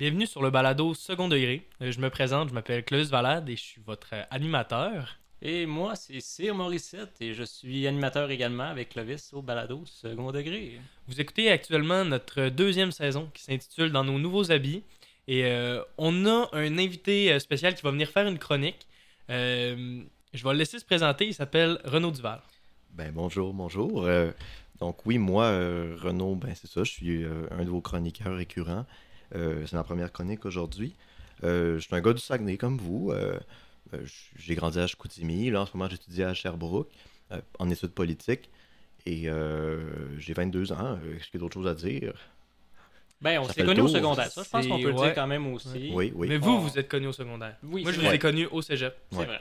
Bienvenue sur le balado second degré. Euh, Je me présente, je m'appelle Claude Valade et je suis votre animateur. Et moi, c'est Cyr Morissette et je suis animateur également avec Clovis au balado second degré. Vous écoutez actuellement notre deuxième saison qui s'intitule Dans nos nouveaux habits. Et euh, on a un invité euh, spécial qui va venir faire une chronique. Euh, je vais le laisser se présenter. Il s'appelle Renaud Duval. Ben bonjour, bonjour. Euh, donc oui, moi, euh, Renaud, ben c'est ça, je suis euh, un de vos chroniqueurs récurrents. Euh, c'est ma première chronique aujourd'hui. Euh, je suis un gars du Saguenay comme vous. Euh, j'ai grandi à Chicoutimi. Là, en ce moment, j'étudie à Sherbrooke euh, en études politiques. Et euh, j'ai 22 ans. Est-ce qu'il y a d'autres choses à dire? Ben, on s'est connus au secondaire. Ça, je pense qu'on peut le dire quand même aussi. Oui, oui. Mais vous, Oh. vous êtes connu au secondaire. Oui, Moi, je vous ai vrai. connu au cégep. C'est Ouais. vrai.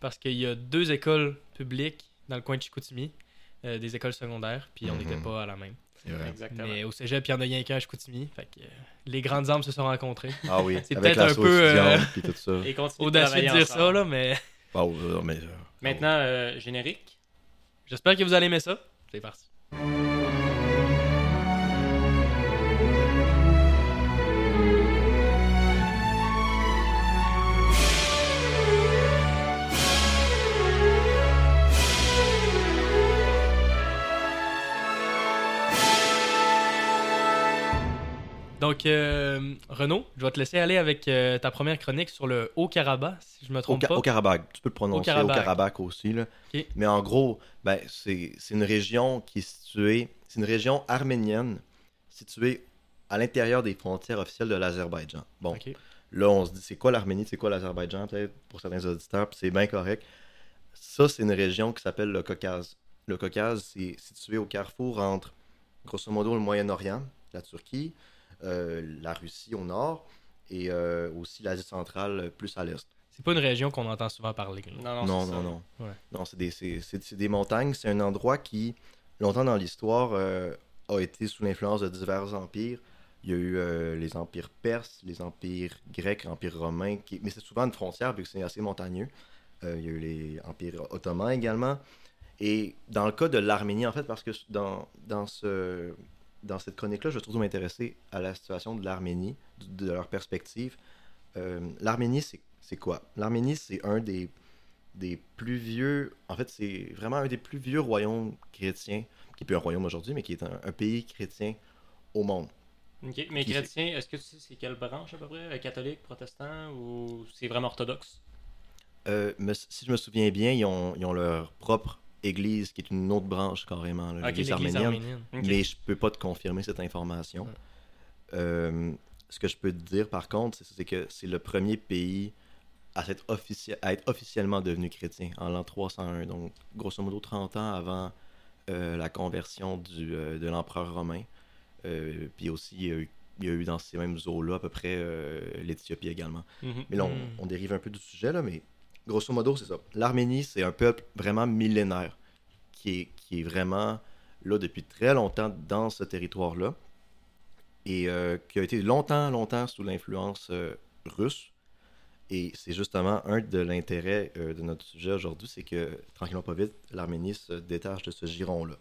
Parce qu'il y a deux écoles publiques dans le coin de Chicoutimi, euh, des écoles secondaires, puis on Mhm. n'était pas à la même. C'est vrai. Exactement. Mais au cégep, il y en a rien qu'un à Chicoutimi. Fait que euh, les grandes âmes se sont rencontrées. Ah oui, C'est peut-être un peu, euh, puis tout ça. Et Audacieux de dire ça, là, mais Ah, ouais, non, mais, euh, Maintenant, euh, générique. j'espère que vous allez aimer ça. C'est parti. Donc, euh, Renaud, je vais te laisser aller avec euh, ta première chronique sur le Haut-Karabakh, si je me trompe pas. au Karabakh, tu peux le prononcer au Haut-Karabakh. Karabakh, aussi. Là. Mais en gros, ben, c'est une région qui est située, c'est une région arménienne située à l'intérieur des frontières officielles de l'Azerbaïdjan. Bon, là, on se dit, c'est quoi l'Arménie, c'est quoi l'Azerbaïdjan, peut-être pour certains auditeurs, puis c'est bien correct. Ça, c'est une région qui s'appelle le Caucase. Le Caucase, c'est situé au carrefour entre, grosso modo, le Moyen-Orient, la Turquie, la Russie au nord, et euh, aussi l'Asie centrale euh, plus à l'est. C'est pas une région qu'on entend souvent parler. Non, non, Non, c'est non, non. Ouais. Non, c'est des, c'est- c'est- c'est des montagnes. C'est un endroit qui, longtemps dans l'histoire, euh, a été sous l'influence de divers empires. Il y a eu euh, les empires perses, les empires grecs, l'empire romain, qui... mais c'est souvent une frontière vu que c'est assez montagneux. Euh, il y a eu les empires ottomans également. Et dans le cas de l'Arménie, en fait, parce que dans, dans, ce, dans cette chronique-là, je trouve m'intéresser à la situation de l'Arménie, de, de leur perspective. Euh, L'Arménie, c'est quoi? L'Arménie, c'est un des des plus vieux. En fait, c'est vraiment un des plus vieux royaumes chrétiens, qui est plus un royaume aujourd'hui, mais qui est un, un pays chrétien au monde. Ok, Mais Qui chrétien, est-ce que tu sais c'est quelle branche à peu près? Euh, Catholique, protestant ou c'est vraiment orthodoxe? Euh, mais si je me souviens bien, ils ont, ils ont leur propre église, qui est une autre branche carrément, là, l'église L'église arménienne. Mais je peux pas te confirmer cette information. Ouais. Euh, ce que je peux te dire, par contre, c'est- c'est que c'est le premier pays à, s'être officie- à être officiellement devenu chrétien en l'an 301. Donc, grosso modo, 30 ans avant euh, la conversion du, euh, de l'empereur romain. Puis aussi, il y, a eu, il y a eu dans ces mêmes eaux-là à peu près l'Éthiopie également. Mhm. Mais là, on, Mm. on dérive un peu du sujet, là, mais grosso modo, c'est ça. L'Arménie, c'est un peuple vraiment millénaire qui est, vraiment là depuis très longtemps dans ce territoire-là et euh, qui a été longtemps, longtemps sous l'influence euh, russe. Et c'est justement un de l'intérêt euh, de notre sujet aujourd'hui, c'est que tranquillement pas vite, l'Arménie se détache de ce giron-là.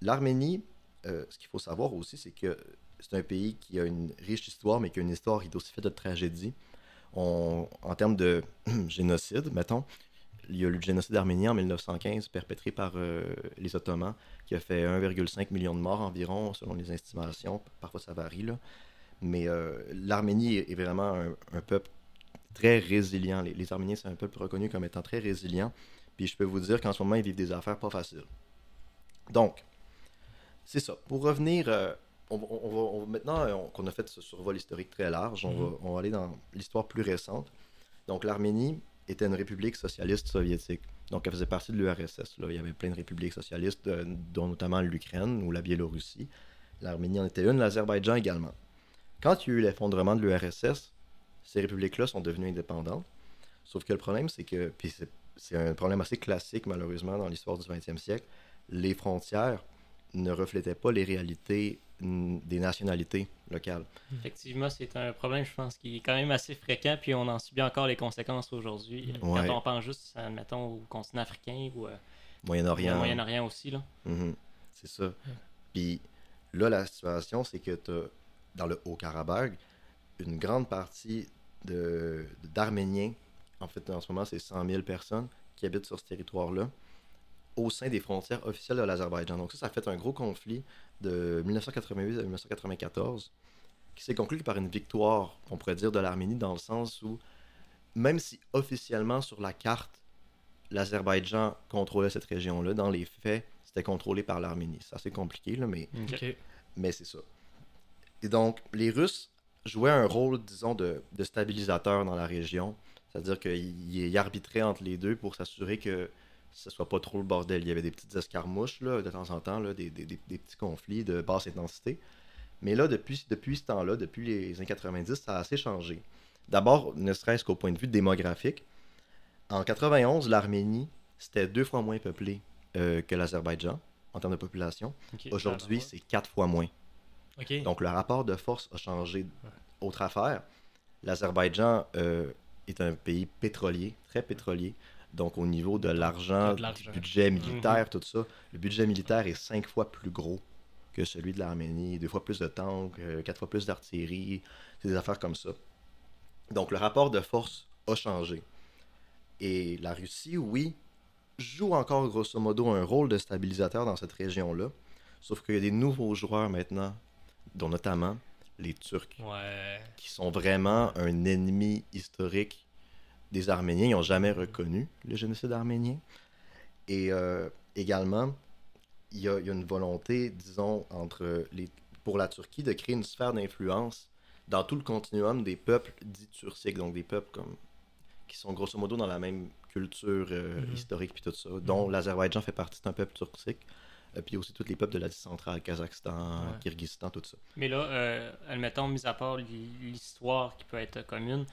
L'Arménie, ce qu'il faut savoir aussi, c'est que c'est un pays qui a une riche histoire, mais qui a une histoire qui est aussi faite de tragédies. En termes de génocide, mettons, il y a eu le génocide arménien en 1915 perpétré par euh, les Ottomans, qui a fait 1,5 million de morts environ, selon les estimations. Parfois, ça varie, là. Mais euh, l'Arménie est vraiment un, peuple très résilient. Les, les Arméniens, c'est un peuple reconnu comme étant très résilient. Puis je peux vous dire qu'en ce moment, ils vivent des affaires pas faciles. Donc, c'est ça. Pour revenir, euh, on, va, maintenant euh, on- qu'on a fait ce survol historique très large, on, va, on va aller dans l'histoire plus récente. Donc, l'Arménie était une république socialiste soviétique. Donc, elle faisait partie de l'URSS. Il y avait plein de républiques socialistes, euh, dont notamment l'Ukraine ou la Biélorussie. L'Arménie en était une, l'Azerbaïdjan également. Quand il y a eu l'effondrement de l'URSS, ces républiques-là sont devenues indépendantes. Sauf que le problème, c'est que, puis c'est c'est un problème assez classique malheureusement dans l'histoire du 20e siècle, les frontières ne reflétaient pas les réalités des nationalités locales. Effectivement, c'est un problème, je pense, qui est quand même assez fréquent, puis on en subit encore les conséquences aujourd'hui. Mm. Ouais. Quand on pense juste, admettons, au continent africain ou euh, au Moyen-Orient. Moyen-Orient aussi. Là. Mhm. C'est ça. Puis là, la situation, c'est que t'as- dans le Haut-Karabakh, une grande partie de- d'Arméniens, en fait en ce moment c'est 100 000 personnes qui habitent sur ce territoire-là, au sein des frontières officielles de l'Azerbaïdjan. Donc ça, ça a fait un gros conflit de 1988 à 1994 qui s'est conclu par une victoire, on pourrait dire, de l'Arménie dans le sens où, même si officiellement sur la carte, l'Azerbaïdjan contrôlait cette région-là, dans les faits, c'était contrôlé par l'Arménie. C'est assez compliqué, là, mais mais c'est ça. Et donc, les Russes jouaient un rôle, disons, de, de stabilisateur dans la région. C'est-à-dire qu'ils ils arbitraient entre les deux pour s'assurer que ce soit pas trop le bordel. Il y avait des petites escarmouches, là, de temps en temps, là, des, des- des- des petits conflits de basse intensité. Mais là, depuis, depuis ce temps-là, depuis les années 90, ça a assez changé. D'abord, ne serait-ce qu'au point de vue démographique. En 91, l'Arménie, c'était deux fois moins peuplé euh, que l'Azerbaïdjan en termes de population. Aujourd'hui, c'est quatre fois moins. Donc le rapport de force a changé. Autre affaire, l'Azerbaïdjan euh, est un pays pétrolier, très pétrolier. Donc au niveau de l'argent, du budget militaire, tout ça, le budget militaire est cinq fois plus gros que celui de l'Arménie, deux fois plus de tanks, euh, quatre fois plus d'artillerie, c'est des affaires comme ça. Donc le rapport de force a changé. Et la Russie, oui, joue encore grosso modo un rôle de stabilisateur dans cette région-là. Sauf qu'il y a des nouveaux joueurs maintenant, dont notamment les Turcs, Ouais. qui sont vraiment un ennemi historique des Arméniens. Ils n'ont jamais reconnu le génocide arménien. Et euh, également, il y, a, il y a une volonté, disons, entre les, pour la Turquie de créer une sphère d'influence dans tout le continuum des peuples dits turciques, donc des peuples comme qui sont grosso modo dans la même culture euh, Mhm. historique puis tout ça, dont l'Azerbaïdjan fait partie d'un peuple turcique, euh, puis aussi tous les peuples de l'Asie centrale, Kazakhstan, Ouais. Kyrgyzstan, tout ça. Mais là, euh, admettons, mis à part l'hi- l'histoire qui peut être commune,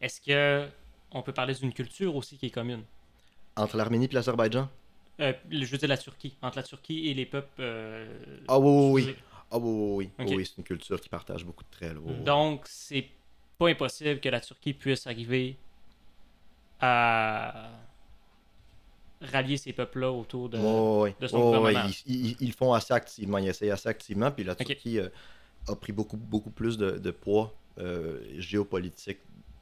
est-ce que on peut parler d'une culture aussi qui est commune Entre l'Arménie et l'Azerbaïdjan? Euh, Je veux dire la Turquie, entre la Turquie et les peuples. euh, Ah oui, oui, oui. Ah oui, oui, oui. Ok. Oui, oui, c'est une culture qui partage beaucoup de traits. Oui, oui. Donc, c'est pas impossible que la Turquie puisse arriver à rallier ces peuples-là autour de. Ouais, ouais. de son ouais, gouvernement. Ils, ils- ils le font assez activement, ils essayent assez activement, puis la. Turquie euh, a pris beaucoup, beaucoup plus de, de poids euh, géopolitique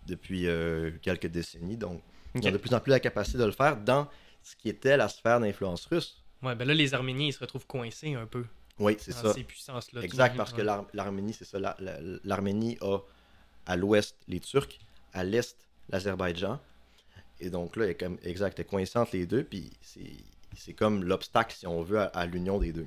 depuis euh, quelques décennies, donc ils ont de plus en plus la capacité de le faire dans ce qui était la sphère d'influence russe. Ouais, ben là, les Arméniens, ils se retrouvent coincés un peu Oui, c'est ça. ces puissances-là. Exact, parce que l'Arménie, c'est ça. la- la- L'Arménie a à l'ouest les Turcs, à l'est l'Azerbaïdjan. Et donc là, il est comme, exact, elle est coincé entre les deux, puis c'est c'est comme l'obstacle, si on veut, à, à l'union des deux.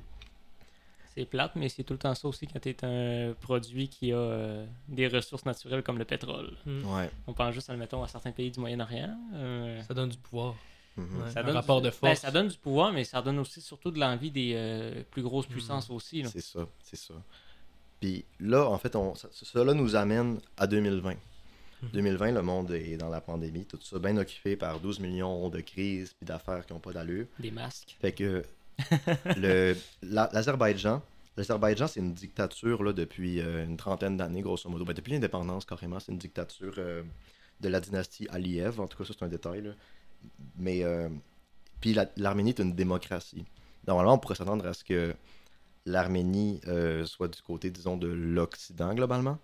C'est plate, mais c'est tout le temps ça aussi quand tu es un produit qui a euh, des ressources naturelles comme le pétrole. Hmm. Ouais. On pense juste, admettons, à certains pays du Moyen-Orient. euh, Ça donne du pouvoir. Ouais, ça un donne rapport du- de ben, force. ça donne du pouvoir, mais ça donne aussi surtout de l'envie des euh, plus grosses Hmm. puissances aussi. là. C'est ça, c'est ça. Puis là, en fait, on, ça, cela nous amène à 2020. Mhm. 2020, le monde est dans la pandémie, tout ça, bien occupé par 12 millions de crises puis d'affaires qui n'ont pas d'allure. Des masques. Fait que l'Azerbaïdjan, l'Azerbaïdjan, c'est une dictature là, depuis euh, une trentaine d'années, grosso modo. Ben, depuis l'indépendance, carrément, c'est une dictature euh, de la dynastie Aliyev. En tout cas, ça, c'est un détail. là. Mais, euh, puis la- l'Arménie est une démocratie. Normalement, on pourrait s'attendre à ce que l'Arménie soit du côté, disons, de l'Occident, globalement.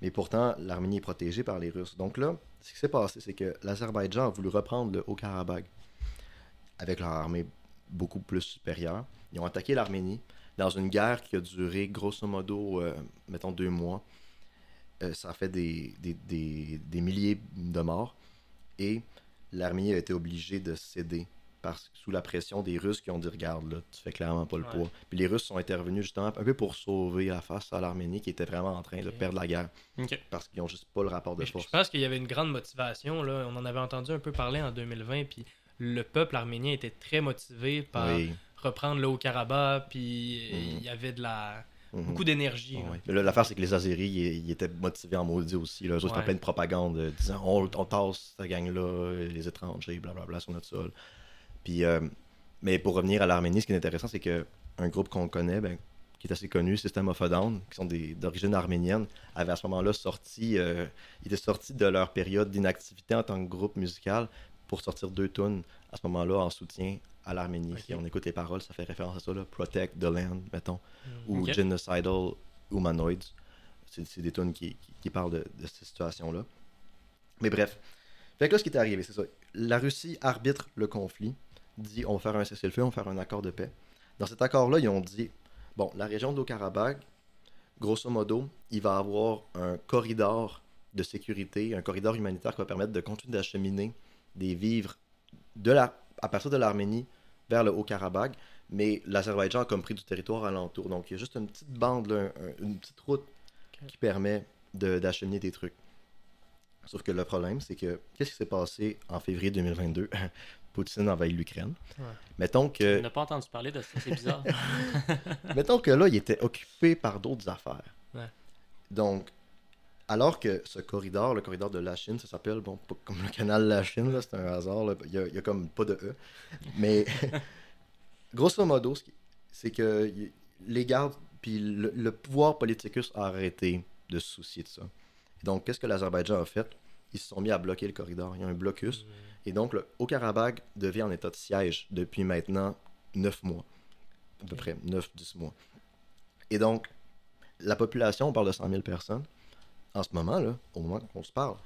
Mais pourtant, l'Arménie est protégée par les Russes. Donc là, ce qui s'est passé, c'est que l'Azerbaïdjan a voulu reprendre le Haut-Karabakh avec leur armée beaucoup plus supérieure. Ils ont attaqué l'Arménie dans une guerre qui a duré grosso modo, euh, mettons, deux mois. Euh, ça a fait des, des, des- des milliers de morts. Et l'Arménie a été obligée de céder parce, sous la pression des Russes qui ont dit Regarde, là, tu fais clairement pas le Ouais. poids. Puis les Russes sont intervenus justement un peu pour sauver la face à l'Arménie qui était vraiment en train de perdre la guerre parce qu'ils ont juste pas le rapport de Mais force. je pense qu'il y avait une grande motivation. Là. On en avait entendu un peu parler en 2020. Puis le peuple arménien était très motivé par Oui. reprendre le Haut-Karabakh. Puis euh, Mhm. il y avait de la Mhm. beaucoup d'énergie. Mais l'affaire, c'est que les Azéris, ils, ils étaient motivés en maudit aussi. Là. Eux autres, Ouais. en pleine propagande, euh, disant on, on tasse cette gang-là, les étrangers, blablabla, sur notre sol. Puis, euh, mais pour revenir à l'Arménie, ce qui est intéressant, c'est que un groupe qu'on connaît, ben, qui est assez connu, System of a Down, qui sont d'origine arménienne, avait à ce moment-là sorti, euh, ils étaient sortis de leur période d'inactivité en tant que groupe musical pour sortir deux tunes à ce moment-là en soutien à l'Arménie. Si on écoute les paroles, ça fait référence à ça, là, Protect the Land, mettons Mhm. ou Ok. Genocidal Humanoids. C'est des tunes qui, qui, qui parlent de, de cette situation-là. Mais bref. Fait que là, ce qui est arrivé, c'est ça. La Russie arbitre le conflit, dit on va faire un cessez-le-feu, on va faire un accord de paix. Dans cet accord-là, ils ont dit bon, la région de Haut-Karabakh, grosso modo, il va avoir un corridor de sécurité, un corridor humanitaire qui va permettre de continuer d'acheminer des vivres de la, à partir de l'Arménie vers le Haut-Karabakh, mais l'Azerbaïdjan a comme pris du territoire alentour. Donc il y a juste une petite bande, là, un- une petite route qui permet de- d'acheminer des trucs. Sauf que le problème, c'est que qu'est-ce qui s'est passé en février 2022 Poutine envahit l'Ukraine. Ouais. Mettons que On n'a pas entendu parler de ça, c'est bizarre. Mettons que là, il était occupé par d'autres affaires. Ouais. Donc, alors que ce corridor, le corridor de la Chine, ça s'appelle, bon, pas comme le canal de la Chine, là, c'est un hasard, là, il y, a, comme pas de E. Mais, grosso modo, c'est que les gardes, puis le, le pouvoir politicus a arrêté de se soucier de ça. Et donc, qu'est-ce que l'Azerbaïdjan a fait? Ils se sont mis à bloquer le corridor. Il y a un blocus. Et donc, le Haut-Karabakh devient en état de siège depuis maintenant 9 mois. À peu près 9-10 mois. Et donc, la population, on parle de 100 000 personnes. En ce moment, là, au moment qu'on se parle,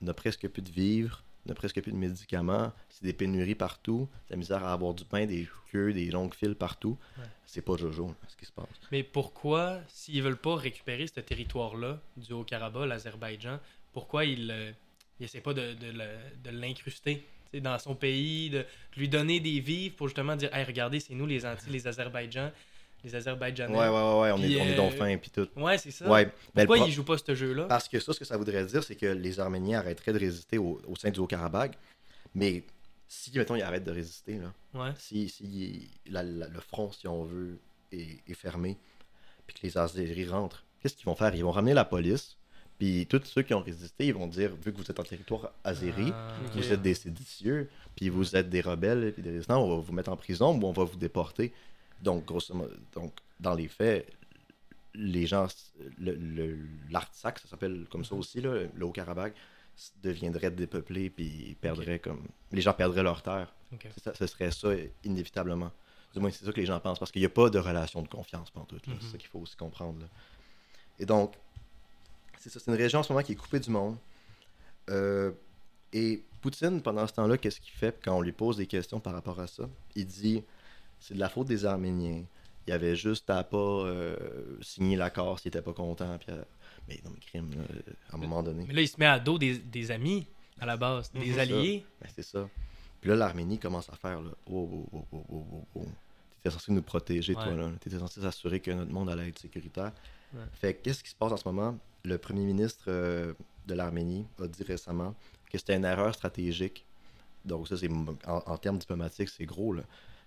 n'a presque plus de vivres, n'a presque plus de médicaments. C'est des pénuries partout. C'est la misère à avoir du pain, des queues, des longues files partout. Ouais. C'est pas Jojo, là, ce qui se passe. Mais pourquoi, s'ils veulent pas récupérer ce territoire-là, du Haut-Karabakh, l'Azerbaïdjan, pourquoi ils euh, ils essaient pas de, de de l'incruster dans son pays, de lui donner des vivres pour justement dire Hey, regardez, c'est nous les anti, les Azerbaïdjans, les Azerbaïdjanais. Ouais, ouais, ouais, ouais, on, Puis, est, on est euh, fin, puis tout. Ouais, c'est ça. Ouais, le Pourquoi pro- ils jouent pas ce jeu-là? Parce que ça, ce que ça voudrait dire, c'est que les Arméniens arrêteraient de résister au, au sein du Haut-Karabakh. Mais si, mettons, ils arrêtent de résister, là, Ouais. si, si la- la- le front, si on veut, est, est fermé, puis que les Azéris rentrent, qu'est-ce qu'ils vont faire? Ils vont ramener la police, puis tous ceux qui ont résisté, ils vont dire, vu que vous êtes en territoire azéri, Ah, vous êtes des séditieux, puis vous êtes des rebelles, puis des résistants, on va vous mettre en prison ou on va vous déporter. Donc, grosso modo, donc, dans les faits, les gens, le- le- ça s'appelle comme ça aussi, là, le Haut-Karabakh, deviendrait dépeuplé, puis perdrait comme... Les gens perdraient leur terre. Ça- ce serait ça, inévitablement. Du moins, c'est ça que les gens pensent, parce qu'il n'y a pas de relation de confiance, tout. C'est Mhm. ça qu'il faut aussi comprendre. là. Et donc, c'est ça, c'est une région en ce moment qui est coupée du monde. Euh, et Poutine, pendant ce temps-là, qu'est-ce qu'il fait quand on lui pose des questions par rapport à ça? Il dit c'est de la faute des Arméniens. Il avait juste à pas euh, signer l'accord s'il était pas content. Puis à- Mais non, mais crime, là, à un moment donné. Mais là, il se met à dos des, des amis à la base, des Mhm. alliés. Ben, c'est ça. Puis là, l'Arménie commence à faire là. Oh, oh, oh, oh, oh, oh, oh. T'étais censé nous protéger, toi, là. T'étais censé s'assurer que notre monde allait être sécuritaire. Ouais. Fait que qu'est-ce qui se passe en ce moment? Le premier ministre euh, de l'Arménie a dit récemment que c'était une erreur stratégique. Donc, ça, c'est en, en termes diplomatiques, c'est gros, là.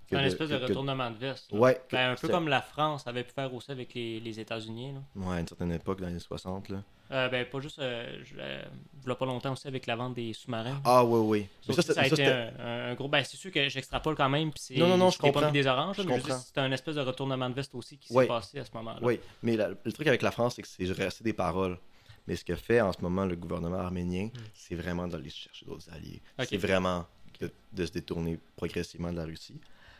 Que un espèce de que- retournement de veste. là. Ouais, que- Ben, un peu c'est- comme la France avait pu faire aussi avec les, les États-Unis. là. Ouais, à une certaine époque, dans les années 60, là. Euh, ben, pas juste. Euh, je- euh, voilà pas longtemps aussi avec la vente des sous-marins. Ah, oui, oui. Mais ça, a c'est- ça, été un, gros. Ben, c'est sûr que j'extrapole quand même. puis c'est- Non, non, non, je c'est comprends. et des oranges. Je mais C'est un espèce de retournement de veste aussi qui s'est Oui. passé à ce moment-là. Oui, mais la- le truc avec la France, c'est que c'est resté des paroles. Mais ce que fait en ce moment le gouvernement arménien, c'est vraiment d'aller chercher d'autres alliés. Hmm. C'est vraiment de, de se détourner progressivement de la Russie.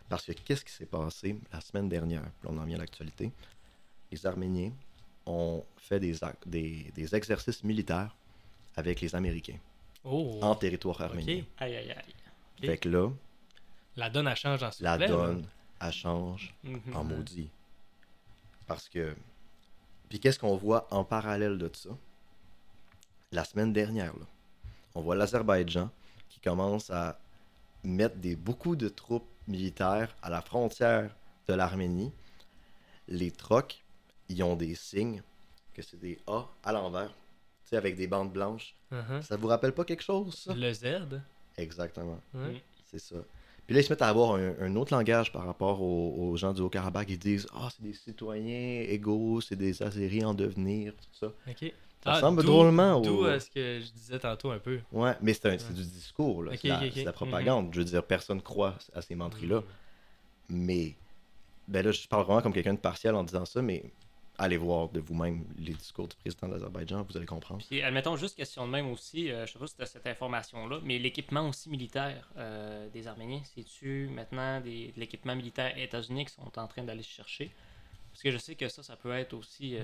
Parce que qu'est-ce qui s'est passé la semaine dernière? Puis on en vient à l'actualité. Les Arméniens ont fait des, ac- des, des exercices militaires avec les Américains Oh. en territoire arménien. Ok. Aïe, aïe, aïe. Ok. Fait que là, La donne, elle change en la donne, elle change Mhm. en maudit. Parce que. Puis qu'est-ce qu'on voit en parallèle de ça? La semaine dernière, là, on voit l'Azerbaïdjan qui commence à mettre des, beaucoup de troupes militaires à la frontière de l'Arménie. Les trocs, ils ont des signes que c'est des A à l'envers, tu sais, avec des bandes blanches. Mhm. Ça vous rappelle pas quelque chose, ça? Le Z. Exactement. Mm. C'est ça. Puis là, ils se mettent à avoir un, un autre langage par rapport aux, aux gens du Haut-Karabakh. Ils disent Ah, c'est des citoyens égaux, c'est des Azéris en devenir, tout ça. Ok. Ça ressemble d'où- drôlement D'où au- à ce que je disais tantôt un peu? Ouais, mais c'est c'est du discours, là. C'est, la, la propagande. Je veux dire, personne croit à ces menteries-là. Mais, ben là, je parle vraiment comme quelqu'un de partiel en disant ça, mais allez voir de vous-même les discours du président de l'Azerbaïdjan, vous allez comprendre. Puis, admettons, juste question de même aussi, euh, je sais pas si tu as cette information-là, mais l'équipement aussi militaire euh, des Arméniens, c'est-tu maintenant des, de l'équipement militaire états-unis qui sont en train d'aller chercher? Parce que je sais que ça, ça peut être aussi euh,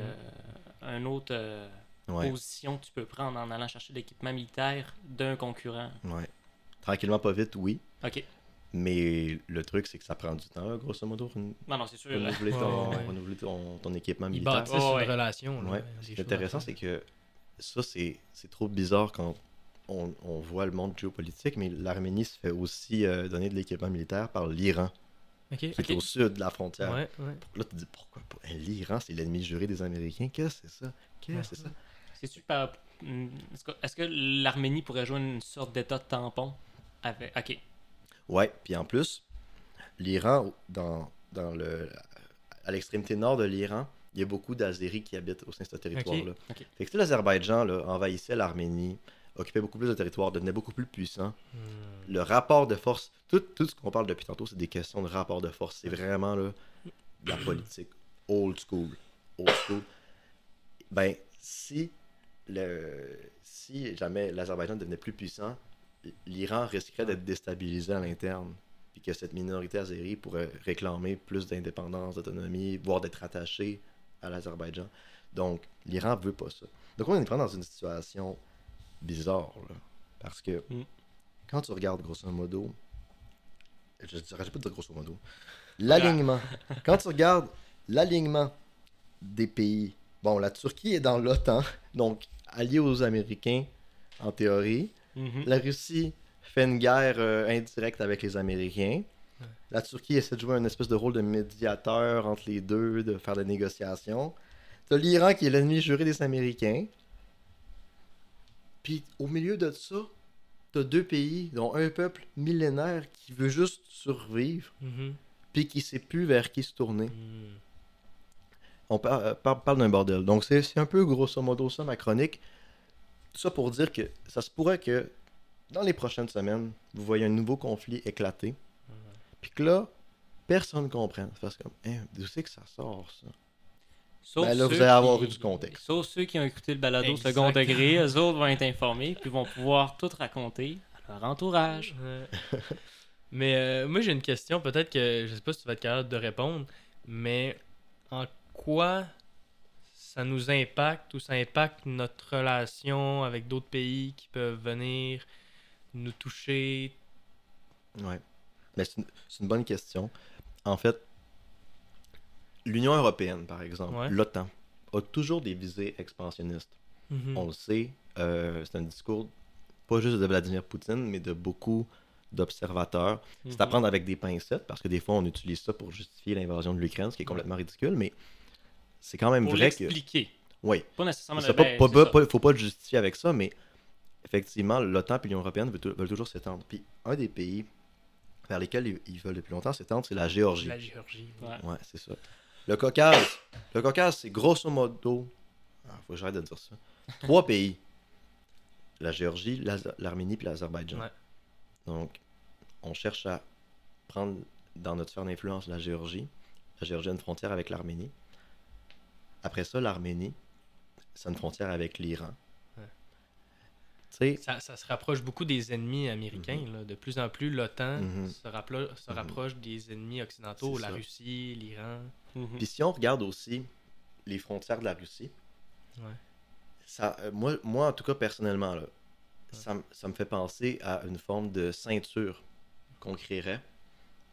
un autre euh, Ouais, position que tu peux prendre en allant chercher l'équipement militaire d'un concurrent. ouais. Tranquillement, pas vite, oui. Ok. Mais le truc, c'est que ça prend du temps, là, grosso modo, ren- Non, non, c'est sûr. renouveler, ton, ouais. renouveler ton, ton équipement Ils militaire. bâtissent Oh, ouais. une relation. là. Ouais. Des Ce qui est choses intéressant, à c'est que ça, c'est c'est trop bizarre quand on, on voit le monde géopolitique, mais l'Arménie se fait aussi euh, donner de l'équipement militaire par l'Iran, faire. qui Ok. est au sud de la frontière. Ouais, ouais. Là, tu te dis pourquoi pas? L'Iran, c'est l'ennemi juré des Américains. Qu'est-ce que c'est ça? Qu'est-ce que c'est ça? C'est super. hmm, Est-ce que, est-ce que l'Arménie pourrait jouer une sorte d'état tampon avec. Ok. Ouais, puis en plus, l'Iran, dans, dans le, à l'extrémité nord de l'Iran, il y a beaucoup d'Azéris qui habitent au sein de ce territoire-là. ok. Fait que si l'Azerbaïdjan là, envahissait l'Arménie, occupait beaucoup plus de territoire, devenait beaucoup plus puissant, Hmm. le rapport de force, tout, tout ce qu'on parle depuis tantôt, c'est des questions de rapport de force. C'est vraiment là, de la politique old school. Old school. Ben, si, le, si jamais l'Azerbaïdjan devenait plus puissant, l'Iran risquerait d'être déstabilisé à l'interne. Puis que cette minorité azérie pourrait réclamer plus d'indépendance, d'autonomie, voire d'être attachée à l'Azerbaïdjan. Donc, l'Iran veut pas ça. Donc, on est vraiment dans une situation bizarre. Là, parce que Mm. quand tu regardes grosso modo, je dirais pas de dire grosso modo, l'alignement. quand tu regardes l'alignement des pays, bon, la Turquie est dans l'OTAN, donc alliée aux Américains en théorie. Mhm. La Russie fait une guerre euh, indirecte avec les Américains. Ouais. La Turquie essaie de jouer un espèce de rôle de médiateur entre les deux, de faire des négociations. T'as l'Iran qui est l'ennemi juré des Américains. Puis au milieu de ça, t'as deux pays, dont un peuple millénaire qui veut juste survivre, Mhm. puis qui sait plus vers qui se tourner. Hmm. On par- euh, par- parle d'un bordel. Donc c'est c'est un peu grosso modo ça ma chronique. Tout ça pour dire que ça se pourrait que dans les prochaines semaines, vous voyez un nouveau conflit éclater. Puis que là, personne ne comprenne. Parce que Hein, d'où c'est que ça sort ça? Sauf Ben là, vous allez avoir qui- eu du contexte. Sauf ceux qui ont écouté le balado Exact. second degré, eux autres vont être informés, puis vont pouvoir tout raconter à leur entourage. Mais euh, moi, j'ai une question. Peut-être que je sais pas si tu vas être capable de répondre, mais en quoi ça nous impacte ou ça impacte notre relation avec d'autres pays qui peuvent venir nous toucher? Ouais. Mais c'est une, bonne question. En fait, l'Union européenne, par exemple, Ouais. l'OTAN, a toujours des visées expansionnistes. Mhm. On le sait, euh, c'est un discours pas juste de Vladimir Poutine, mais de beaucoup d'observateurs. C'est à Mhm. prendre avec des pincettes, parce que des fois, on utilise ça pour justifier l'invasion de l'Ukraine, ce qui est complètement ridicule, mais c'est quand même Pour vrai que... Oui, Pas nécessairement c'est le pas, pas- c'est pas- ça. pas- faut pas le justifier avec ça, mais effectivement, l'OTAN et l'Union européenne veulent, tou- veulent toujours s'étendre. Puis un des pays vers lesquels ils, ils veulent depuis longtemps s'étendre, c'est la Géorgie. la Géorgie. oui. Ouais. Ouais, c'est ça. Le Caucase, le Caucase, c'est grosso modo, ah, faut que j'arrête de dire ça, trois pays. La Géorgie, l'Arménie puis l'Azerbaïdjan. Ouais. Donc, on cherche à prendre dans notre sphère d'influence la Géorgie. La Géorgie a une frontière avec l'Arménie. Après ça, l'Arménie, c'est une frontière avec l'Iran. Ouais. Tu sais, Ça, ça se rapproche beaucoup des ennemis américains. là. De plus en plus, l'OTAN Mhm. se, Mhm. rapproche des ennemis occidentaux, la ça. Russie, l'Iran. Mhm. Puis si on regarde aussi les frontières de la Russie, Ouais. ça, euh, moi, moi, en tout cas, personnellement, là, ça, ça me fait penser à une forme de ceinture qu'on créerait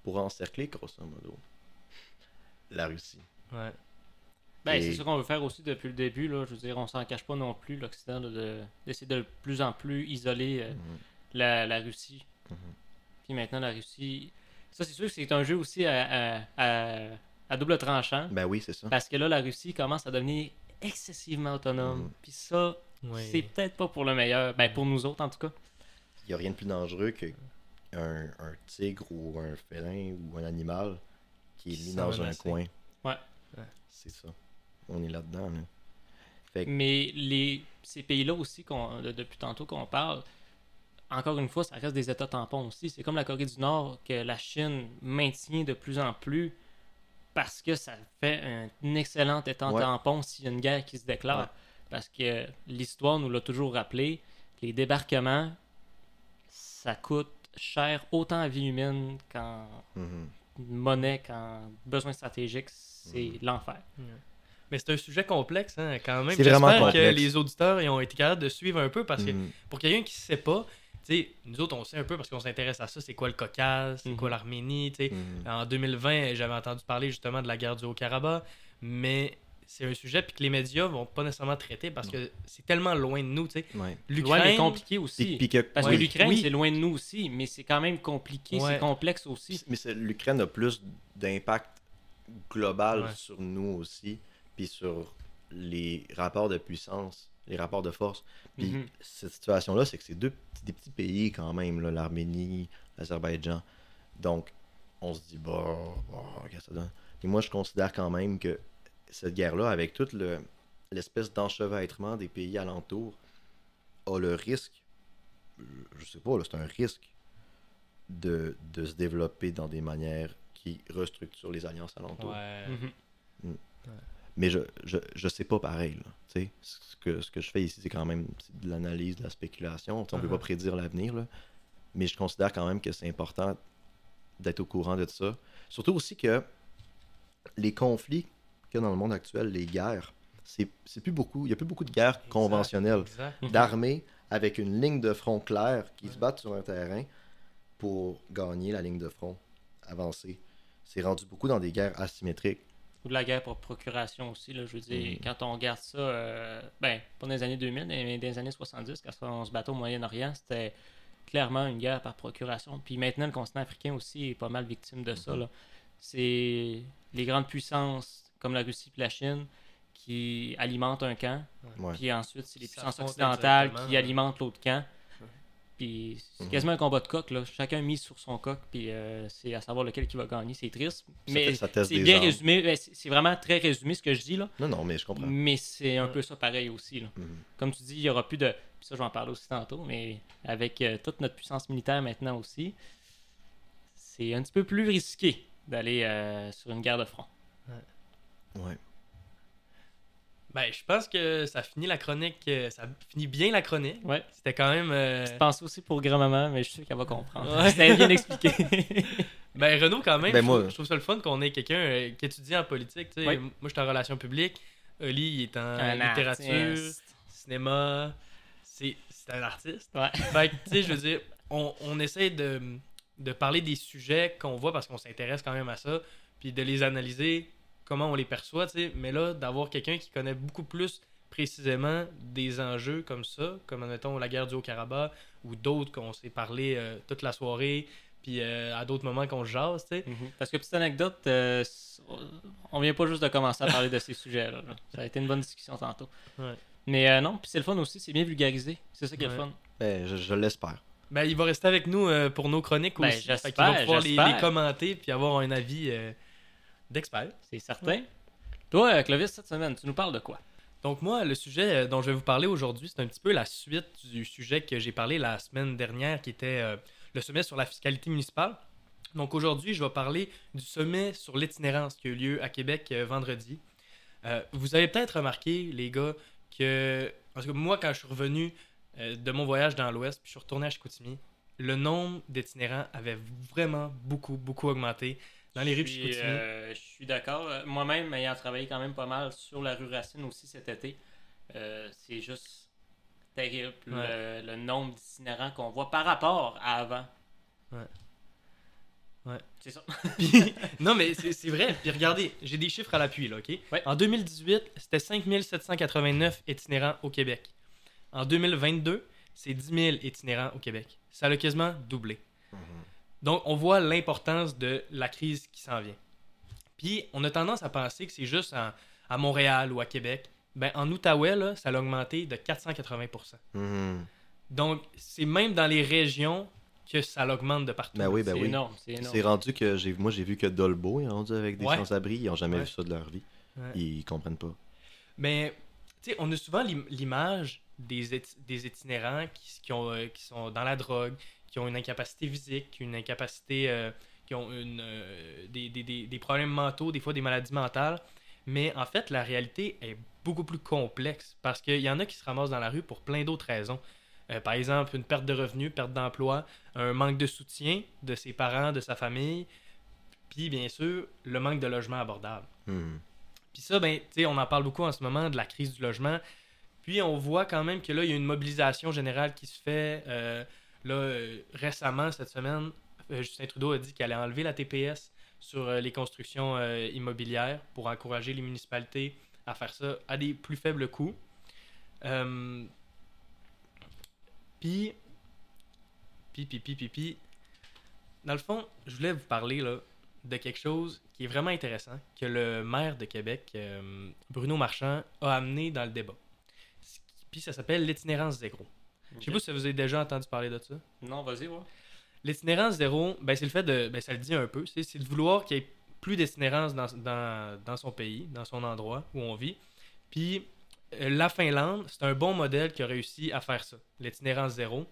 pour encercler, grosso modo, la Russie. Ouais. Ben, Et- c'est ce qu'on veut faire aussi depuis le début. Là. Je veux dire, on s'en cache pas non plus, l'Occident, de- de- d'essayer de, plus en plus isoler euh, Mhm. la, la Russie. Mhm. Puis maintenant, la Russie. Ça, c'est sûr que c'est un jeu aussi à, à- à- à double tranchant. Ben oui, c'est ça. Parce que là, la Russie commence à devenir excessivement autonome. Mhm. Puis ça, c'est peut-être pas pour le meilleur. Ben, pour nous autres, en tout cas. Il n'y a rien de plus dangereux qu'un un tigre ou un félin ou un animal qui est mis dans un coin. Ouais. Ouais. C'est ça. On est là-dedans. Là. Fait que- Mais les, ces pays-là aussi, qu'on, de- depuis tantôt qu'on parle, encore une fois, ça reste des États tampons aussi. C'est comme la Corée du Nord que la Chine maintient de plus en plus parce que ça fait un excellent État Ouais. tampon s'il y a une guerre qui se déclare. Ouais. Parce que l'histoire nous l'a toujours rappelé, les débarquements, ça coûte cher autant à vie humaine qu'en Mhm. monnaie, qu'en besoin stratégique, c'est Mhm. l'enfer. Mais c'est un sujet complexe, hein, quand même. C'est vraiment J'espère que complexe. les auditeurs ils ont été capables de suivre un peu parce que Mhm. pour quelqu'un qui ne sait pas, tu sais, nous autres, on sait un peu parce qu'on s'intéresse à ça. C'est quoi le Caucase, c'est quoi l'Arménie, tu sais. Mhm. En 2020, j'avais entendu parler justement de la guerre du Haut-Karabakh, mais c'est un sujet puis que les médias vont pas nécessairement traiter parce que c'est tellement loin de nous. Ouais. L'Ukraine, compliqué aussi. Que- Parce Ouais. que l'Ukraine, Oui. c'est loin de nous aussi, mais c'est quand même compliqué, Ouais. c'est complexe aussi. Mais l'Ukraine a plus d'impact global Ouais. sur nous aussi, puis sur les rapports de puissance, les rapports de force. Puis Mhm. cette situation-là, c'est que c'est deux petits- des petits pays quand même, là, l'Arménie, l'Azerbaïdjan. Donc, on se dit, bah, bah, qu'est-ce que ça donne? Et moi, je considère quand même que cette guerre-là, avec toute le- l'espèce d'enchevêtrement des pays alentours, a le risque, je sais pas, là, c'est un risque de, de se développer dans des manières qui restructurent les alliances alentours. Ouais. Mhm. Mais je, je, je sais pas pareil. Là, ce, que, ce que je fais ici, c'est quand même de l'analyse, de la spéculation. On ne peut Uh-huh. pas prédire l'avenir. là. Mais je considère quand même que c'est important d'être au courant de ça. Surtout aussi que les conflits qu'il y a dans le monde actuel, les guerres, c'est c'est plus beaucoup. Il n'y a plus beaucoup de guerres conventionnelles. Exact. D'armées avec une ligne de front claire qui se battent sur un terrain pour gagner la ligne de front, avancer. C'est rendu beaucoup dans des guerres asymétriques. Ou de la guerre pour procuration aussi, là, je veux dire, Mhm. quand on regarde ça, euh, ben, pas dans les années 2000, mais dans les années 70, quand on se battait au Moyen-Orient, c'était clairement une guerre par procuration. Puis maintenant, le continent africain aussi est pas mal victime de ça. là. C'est les grandes puissances comme la Russie et la Chine qui alimentent un camp, Ouais. puis ensuite, c'est les puissances occidentales qui ouais. alimentent l'autre camp. Puis c'est Mhm. quasiment un combat de coq, là. Chacun mise sur son coq, puis euh, c'est à savoir lequel qui va gagner. C'est triste. Mais c'est bien armes. résumé. Ben, C'est vraiment très résumé ce que je dis, là. Non, non, mais je comprends. Mais c'est un Ouais. peu ça pareil aussi. Là. Mhm. Comme tu dis, il y aura plus de. puis ça, je vais en parler aussi tantôt, mais avec euh, toute notre puissance militaire maintenant aussi, c'est un petit peu plus risqué d'aller euh, sur une guerre de front. Ouais. Ben, je pense que ça finit la chronique. euh, Ça finit bien la chronique. Ouais. C'était quand même. euh, Je pense aussi pour grand-maman, mais je suis sûr qu'elle va comprendre. Ouais. C'était bien expliqué. Ben, Renaud, quand même, Ben, je, moi- trouve, je trouve ça le fun qu'on ait quelqu'un euh, qui étudie en politique. tu sais. Oui. Moi, je suis en relations publiques. Oli, il est en Un littérature, artiste. cinéma. C'est c'est un artiste. Ouais. Fait que, tu sais, je veux dire, on, on essaie de, de parler des sujets qu'on voit parce qu'on s'intéresse quand même à ça, puis de les analyser, comment on les perçoit, tu sais. Mais là, d'avoir quelqu'un qui connaît beaucoup plus précisément des enjeux comme ça, comme, admettons, la guerre du Haut-Karabakh, ou d'autres qu'on s'est parlé euh, toute la soirée, puis euh, à d'autres moments qu'on se jase, tu sais. Mhm. Parce que petite anecdote, euh, on vient pas juste de commencer à parler de ces sujets-là. là. Ça a été une bonne discussion tantôt. Ouais. Mais euh, non, puis c'est le fun aussi, c'est bien vulgarisé. C'est ça qui est le fun. Ben, je, je l'espère. Ben, il va rester avec nous euh, pour nos chroniques Ben, aussi. Fait j'espère, qu'il va pouvoir les, les commenter, puis avoir un avis euh, d'expert. C'est certain. Toi, euh, Clovis, cette semaine, tu nous parles de quoi? Donc moi, le sujet euh, dont je vais vous parler aujourd'hui, c'est un petit peu la suite du sujet que j'ai parlé la semaine dernière, qui était euh, le sommet sur la fiscalité municipale. Donc aujourd'hui, je vais parler du sommet sur l'itinérance qui a eu lieu à Québec euh, vendredi. Euh, vous avez peut-être remarqué, les gars, que parce que moi, quand je suis revenu euh, de mon voyage dans l'Ouest, puis je suis retourné à Chicoutimi, le nombre d'itinérants avait vraiment beaucoup, beaucoup augmenté dans les rues Je suis, euh, je suis d'accord. Moi-même, ayant travaillé quand même pas mal sur la rue Racine aussi cet été, euh, c'est juste terrible le, le nombre d'itinérants qu'on voit par rapport à avant. Ouais. Ouais. C'est ça. Puis- non, mais c'est vrai. Puis regardez, j'ai des chiffres à l'appui, là, OK? Ouais. En 2018, c'était 5789 itinérants au Québec. En 2022, c'est 10 000 itinérants au Québec. Ça a quasiment doublé. Donc, on voit l'importance de la crise qui s'en vient. Puis, on a tendance à penser que c'est juste en- à Montréal ou à Québec. Ben, en Outaouais, là, ça a augmenté de 480 Mhm. Donc, c'est même dans les régions que ça augmente de partout. Ben oui, ben c'est oui. énorme. C'est énorme. C'est rendu que j'ai moi j'ai vu que Dolbo est rendu avec des Ouais. sans-abri, ils ont jamais Ouais. vu ça de leur vie. Ouais. Ils comprennent pas. Mais, tu sais, on a souvent l'im- l'image des, iti- des itinérants qui, qui ont, euh, qui sont dans la drogue, qui ont une incapacité physique, une incapacité, euh, qui ont une, euh, des, des- des- des problèmes mentaux, des fois des maladies mentales. Mais en fait, la réalité est beaucoup plus complexe parce qu'il y en a qui se ramassent dans la rue pour plein d'autres raisons. Euh, par exemple, une perte de revenus, perte d'emploi, un manque de soutien de ses parents, de sa famille, puis bien sûr, le manque de logement abordable. Mhm. Puis ça, ben, tu sais, on en parle beaucoup en ce moment de la crise du logement. Puis on voit quand même que là, il y a une mobilisation générale qui se fait. Euh, là, euh, récemment, cette semaine, euh, Justin Trudeau a dit qu'il allait enlever la TPS sur euh, les constructions immobilières pour encourager les municipalités à faire ça à des plus faibles coûts. Puis, puis, puis, puis, puis, dans le fond, je voulais vous parler là, de quelque chose qui est vraiment intéressant que le maire de Québec, Bruno Marchand, a amené dans le débat. Puis ça s'appelle l'itinérance zéro. Je sais pas si vous avez déjà entendu parler de ça. Non, vas-y, ouais. L'itinérance zéro, ben, c'est le fait de. Ben, ça le dit un peu. C'est c'est de vouloir qu'il y ait plus d'itinérance dans, dans, dans son pays, dans son endroit où on vit. Puis euh, la Finlande, c'est un bon modèle qui a réussi à faire ça, l'itinérance zéro.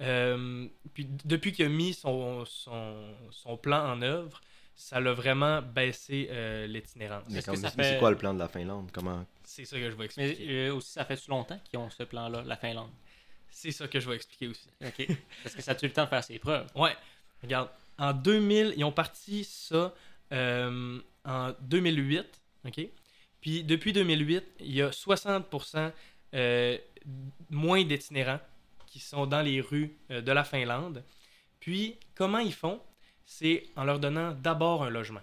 Euh, puis depuis qu'il a mis son, son, son plan en œuvre, ça l'a vraiment baissé euh, l'itinérance. Mais, Est-ce comme- que ça mais c'est fait- quoi le plan de la Finlande? Comment? C'est ça que je vais Mais expliquer. euh, aussi, ça fait longtemps qu'ils ont ce plan-là, la Finlande? C'est ça que je vais expliquer aussi. OK. Parce que ça eu le temps de faire ses preuves. Ouais, regarde. En 2000, ils ont parti ça euh, en 2008, OK? Puis depuis 2008, il y a 60% euh, moins d'itinérants qui sont dans les rues euh, de la Finlande. Puis, comment ils font? C'est en leur donnant d'abord un logement.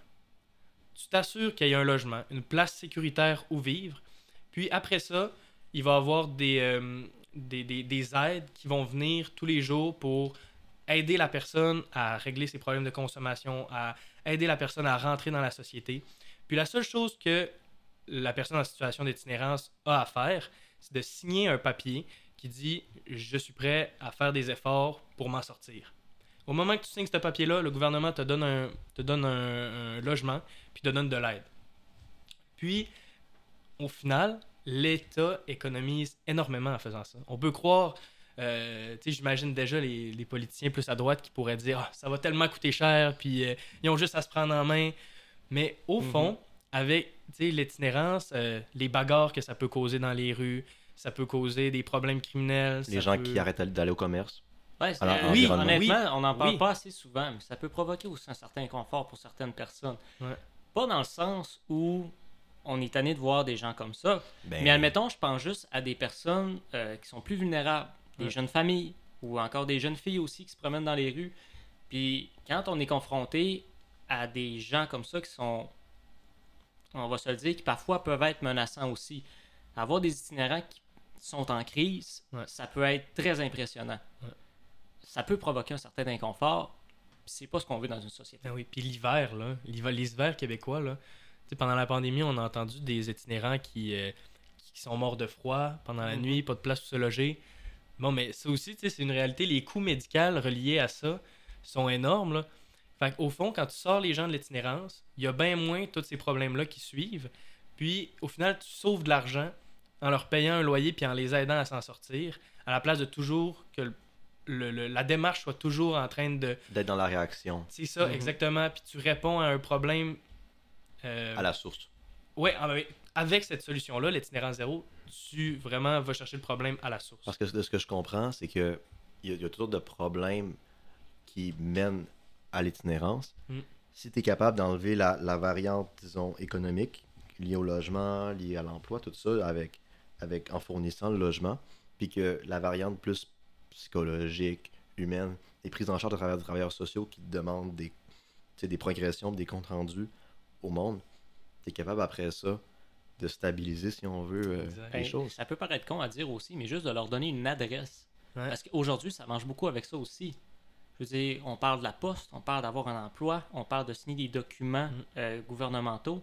Tu t'assures qu'il y a un logement, une place sécuritaire où vivre. Puis après ça, il va y avoir des, des, des- des aides qui vont venir tous les jours pour aider la personne à régler ses problèmes de consommation, à aider la personne à rentrer dans la société. Puis la seule chose que la personne en situation d'itinérance a à faire, c'est de signer un papier qui dit je suis prêt à faire des efforts pour m'en sortir. Au moment que tu signes ce papier-là, le gouvernement te donne un, te donne un logement, puis te donne de l'aide. Puis, au final, l'État économise énormément en faisant ça. On peut croire, euh, tu sais, j'imagine déjà les, les politiciens plus à droite qui pourraient dire Ah, ça va tellement coûter cher, puis euh, ils ont juste à se prendre en main. Mais au Mhm. fond, avec tu sais, l'itinérance, euh, les bagarres que ça peut causer dans les rues, ça peut causer des problèmes criminels. Les gens peut- qui arrêtent d'aller au commerce Ouais, c'est- Alors, euh, oui, honnêtement, on n'en parle oui. pas assez souvent, mais ça peut provoquer aussi un certain inconfort pour certaines personnes. Ouais. Pas dans le sens où on est tanné de voir des gens comme ça, Ben, mais admettons, je pense juste à des personnes euh, qui sont plus vulnérables, des Ouais. jeunes familles ou encore des jeunes filles aussi qui se promènent dans les rues. Puis quand on est confronté à des gens comme ça qui sont, on va se le dire, qui parfois peuvent être menaçants aussi, avoir des itinérants qui sont en crise, Ouais. ça peut être très impressionnant. Ouais. Ça peut provoquer un certain inconfort. puis C'est pas ce qu'on veut dans une société. Ah oui, puis l'hiver, là, l'hiver- les hivers québécois, là, pendant la pandémie, on a entendu des itinérants qui, euh, qui sont morts de froid pendant la Mhm. nuit, pas de place où se loger. Bon, mais ça aussi, c'est une réalité. Les coûts médicaux reliés à ça sont énormes, là. Fait au fond, quand tu sors les gens de l'itinérance, il y a bien moins tous ces problèmes-là qui suivent. Puis, au final, tu sauves de l'argent en leur payant un loyer puis en les aidant à s'en sortir, à la place de toujours que le- le- le- la démarche soit toujours en train de, d'être dans la réaction c'est ça, Mhm. exactement. Puis tu réponds à un problème. Euh, à la source. Ouais, ah, ben, avec cette solution-là, l'itinérance zéro, tu vraiment vas chercher le problème à la source. Parce que de ce que je comprends, c'est que il y, a- il y a toujours de problèmes qui mènent à l'itinérance. Mm. Si tu es capable d'enlever la, la variante, disons, économique, liée au logement, liée à l'emploi, tout ça, avec, avec, en fournissant le logement, puis que la variante plus psychologique, humaine, est prise en charge à travers des travailleurs sociaux qui demandent des, des progressions, des comptes rendus au monde, tu es capable après ça de stabiliser, si on veut, euh, les choses. Ça peut paraître con à dire aussi, mais juste de leur donner une adresse. Ouais. Parce qu'aujourd'hui, ça marche beaucoup avec ça aussi. Je veux dire, on parle de la poste, on parle d'avoir un emploi, on parle de signer des documents Mm. euh, gouvernementaux.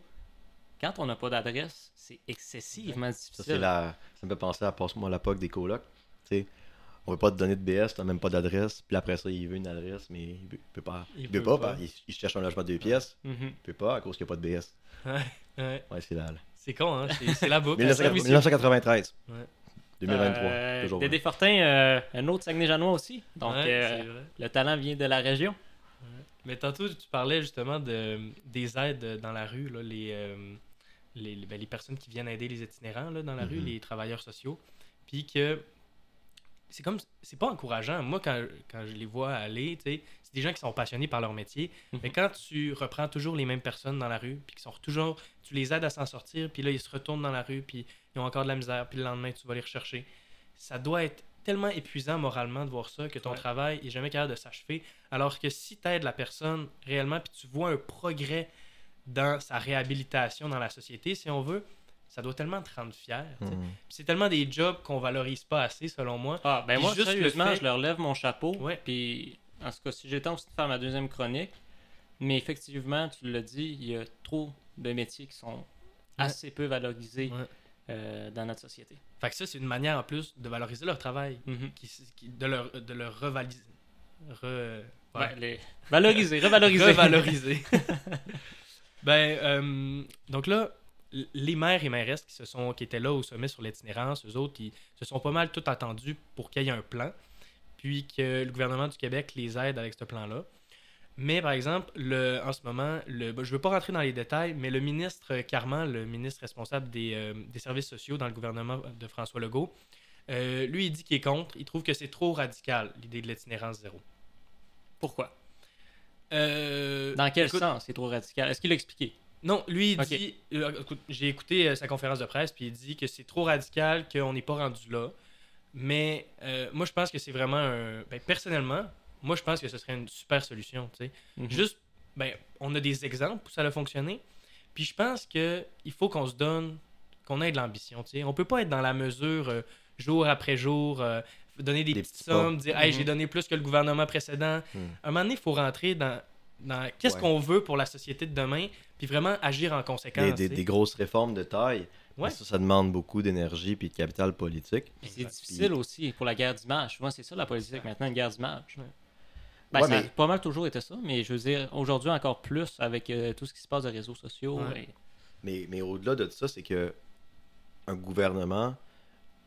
Quand on n'a pas d'adresse, c'est excessivement Ça, difficile. c'est la... ça me fait penser à passe-moi la POC des colocs. Tu sais, on veut pas te donner de BS, t'as même pas d'adresse. Puis après ça, il veut une adresse, mais il veut, il peut pas. Il Il, peut peut pas, pas. il, il cherche un logement de deux pièces. Mhm. Il peut pas à cause qu'il n'y a pas de BS. Ouais, Ouais, c'est là. là. c'est con, hein? C'est, c'est la boucle. 1980 1993. Ouais. 2023. Euh, toujours. Dédé Fortin, euh, un autre Saguenay-Janois aussi. Donc, Ouais, euh, le talent vient de la région. Mais tantôt, tu parlais justement de, des aides dans la rue, là, les, euh, les, ben, les personnes qui viennent aider les itinérants là, dans la rue, Mhm. les travailleurs sociaux. Puis que c'est comme c'est pas encourageant. Moi, quand, quand je les vois aller, tu sais, c'est des gens qui sont passionnés par leur métier. Mhm. Mais quand tu reprends toujours les mêmes personnes dans la rue, puis qui sont toujours, tu les aides à s'en sortir, puis là ils se retournent dans la rue, puis ils ont encore de la misère, puis le lendemain tu vas les rechercher. Ça doit être tellement épuisant moralement de voir ça que ton Ouais. travail est jamais capable de s'achever. Alors que si tu aides la personne réellement, puis tu vois un progrès dans sa réhabilitation dans la société, si on veut, ça doit tellement te rendre fier. Puis C'est tellement des jobs qu'on valorise pas assez, selon moi. Ah, ben Puis moi, juste le sérieusement, fait- je leur lève mon chapeau. Ouais. Puis, en ce cas-ci, j'ai le temps aussi de faire ma deuxième chronique. Mais effectivement, tu l'as dit, il y a trop de métiers qui sont assez peu valorisés Ouais. euh, dans notre société. Fait que ça, c'est une manière en plus de valoriser leur travail, Mhm. qui, qui- de leur, de leur revaliser. Re, Ouais, les- Valoriser, revaloriser. revaloriser. ben, euh, donc là, les maires et mairesses qui, se sont, qui étaient là au sommet sur l'itinérance, eux autres, ils se sont pas mal tout attendus pour qu'il y ait un plan, puis que le gouvernement du Québec les aide avec ce plan-là. Mais par exemple, le, en ce moment, le, je ne veux pas rentrer dans les détails, mais le ministre Carman, le ministre responsable des, euh, des services sociaux dans le gouvernement de François Legault, euh, lui, il dit qu'il est contre. Il trouve que c'est trop radical, l'idée de l'itinérance zéro. Pourquoi? Euh, Dans quel écoute, sens c'est trop radical? Est-ce qu'il l'a expliqué? Non, lui, il dit. euh, J'ai écouté euh, sa conférence de presse, puis il dit que c'est trop radical, qu'on n'est pas rendu là. Mais euh, moi, je pense que c'est vraiment un. ben, personnellement, moi, je pense que ce serait une super solution. tu sais. Mhm. Juste, ben, on a des exemples où ça a fonctionné. Puis je pense que il faut qu'on se donne, qu'on ait de l'ambition. tu sais. On peut pas être dans la mesure jour après jour, donner des, Des petites pas. sommes, dire hey, Mhm. j'ai donné plus que le gouvernement précédent. Mhm. À un moment donné, il faut rentrer dans, dans qu'est-ce Ouais. qu'on veut pour la société de demain, puis vraiment agir en conséquence. Des, grosses réformes de taille. Ouais. Ça, ça demande beaucoup d'énergie et de capital politique. Puis c'est difficile aussi pour la guerre d'image. Souvent, c'est ça la politique maintenant, une guerre d'image. Ben, Ouais, ça a mais- pas mal toujours été ça, mais je veux dire, aujourd'hui encore plus avec euh, tout ce qui se passe de réseaux sociaux. Ouais. et- Mais, mais au-delà de ça, c'est que un gouvernement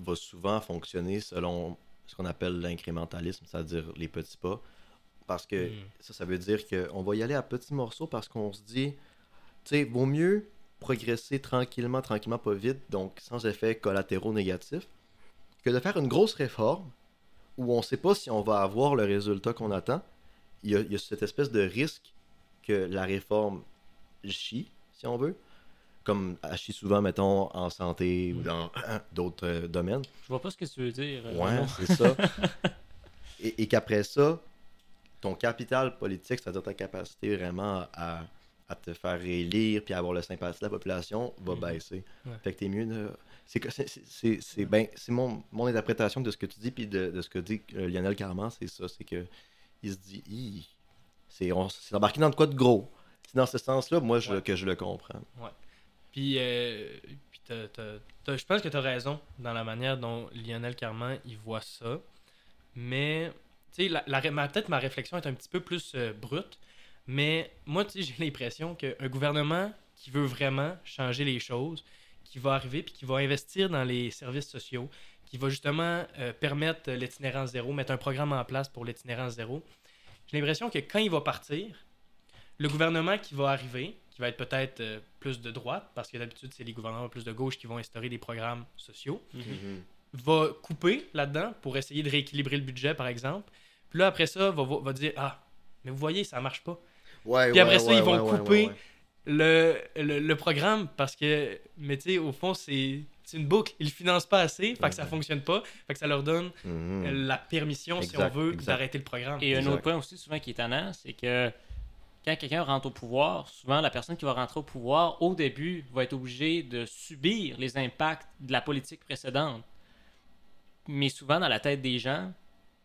va souvent fonctionner selon ce qu'on appelle l'incrémentalisme, c'est-à-dire les petits pas. Parce que Mm. ça, ça veut dire qu'on va y aller à petits morceaux parce qu'on se dit, sais, vaut mieux progresser tranquillement, tranquillement, pas vite, donc sans effets collatéraux négatifs, que de faire une grosse réforme où on ne sait pas si on va avoir le résultat qu'on attend. Il y, a, il y a cette espèce de risque que la réforme chie, si on veut, comme elle chie souvent, mettons, en santé ou dans d'autres euh, domaines. Je vois pas ce que tu veux dire. euh, Ouais, c'est ça. et et qu'après ça, ton capital politique, c'est-à-dire ta capacité vraiment à, à te faire élire puis à avoir le sympathie de la population, va Mhm. baisser. Ouais. Fait que t'es mieux de. C'est que- c'est- c'est- c'est ben, c'est mon, mon interprétation de ce que tu dis puis de, de ce que dit euh, Lionel Carman, c'est ça. C'est que il se dit, c'est embarqué dans de quoi de gros. C'est dans ce sens-là, moi, je- Ouais. que je le comprends. Puis, euh, puis t'as- je pense que tu as raison dans la manière dont Lionel Carman il voit ça. Mais, tu sais, la, la peut-être ma réflexion est un petit peu plus euh, brute. Mais moi, tu sais, j'ai l'impression qu'un gouvernement qui veut vraiment changer les choses, qui va arriver puis qui va investir dans les services sociaux, qui va justement euh, permettre l'itinérance zéro, mettre un programme en place pour l'itinérance zéro, j'ai l'impression que quand il va partir, le gouvernement qui va arriver, qui va être peut-être euh, plus de droite, parce que d'habitude, c'est les gouvernements plus de gauche qui vont instaurer des programmes sociaux, Mhm. va couper là-dedans pour essayer de rééquilibrer le budget, par exemple. Puis là, après ça, va, va, va dire Ah, mais vous voyez, ça marche pas. Ouais, Puis après ça, ils vont couper le, le, le programme parce que, mais tu sais, au fond, c'est c'est une boucle. Ils le financent pas assez, fait que ça fonctionne pas, fait que ça leur donne Mhm. euh, la permission, si on veut, d'arrêter le programme. Et un autre point aussi souvent qui est étonnant, c'est que quand quelqu'un rentre au pouvoir, souvent la personne qui va rentrer au pouvoir, au début, va être obligée de subir les impacts de la politique précédente. Mais souvent, dans la tête des gens,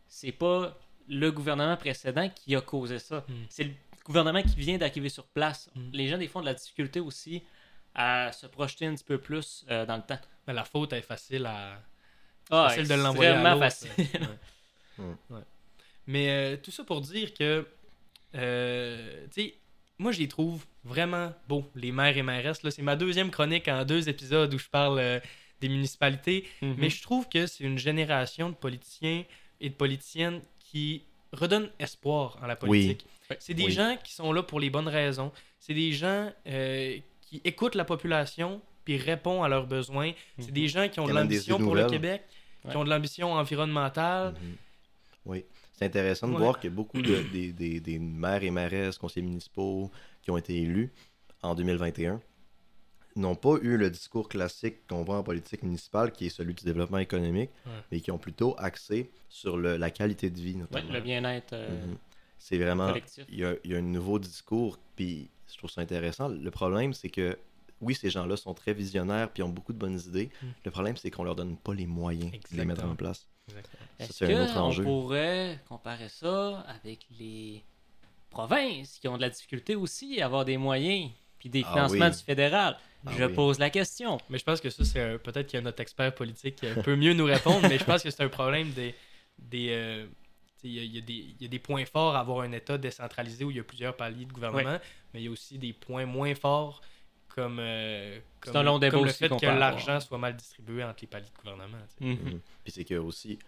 c'est pas le gouvernement précédent qui a causé ça. Mm. C'est le gouvernement qui vient d'arriver sur place. Mm. Les gens, des fois, ont de la difficulté aussi à se projeter un petit peu plus euh, dans le temps. Mais la faute est facile à, Ah, facile de l'envoyer à extrêmement facile. Ouais. Ouais. Mais euh, tout ça pour dire que, euh, tu sais, moi je les trouve vraiment beaux, les maires et mairesses. Là, c'est ma deuxième chronique en deux épisodes où je parle euh, des municipalités. Mhm. Mais je trouve que c'est une génération de politiciens et de politiciennes qui redonne espoir en la politique. Oui. C'est des Oui. gens qui sont là pour les bonnes raisons. C'est des gens euh, qui écoutent la population puis répondent à leurs besoins. C'est Mhm. des gens qui ont de l'ambition pour le. Québec. qui ont de l'ambition environnementale. Mhm. Oui. C'est intéressant de Ouais. voir que beaucoup de- des, des, des maires et mairesses, conseillers municipaux qui ont été élus en 2021 n'ont pas eu le discours classique qu'on voit en politique municipale, qui est celui du développement économique, Ouais. mais qui ont plutôt axé sur le- la qualité de vie, Ouais, le bien-être euh, Mhm. C'est vraiment... Il y, a, il y a un nouveau discours, puis je trouve ça intéressant. Le problème, c'est que, oui, ces gens-là sont très visionnaires, puis ont beaucoup de bonnes idées. Mm. Le problème, c'est qu'on leur donne pas les moyens de les mettre en place. Est-ce c'est un autre qu'on pourrait comparer ça avec les provinces qui ont de la difficulté aussi à avoir des moyens puis des Ah financements oui. du fédéral? Ah Je oui. pose la question. Mais je pense que ça, c'est un- peut-être que notre expert politique euh, peut mieux nous répondre, mais je pense que c'est un problème des. des euh, il y, a- y des- il y a des points forts à avoir un État décentralisé où il y a plusieurs paliers de gouvernement, mais il y a aussi des points moins forts comme, euh, comme, un long débat comme le fait que l'argent soit mal distribué entre les paliers de gouvernement. Mhm. Puis c'est que aussi,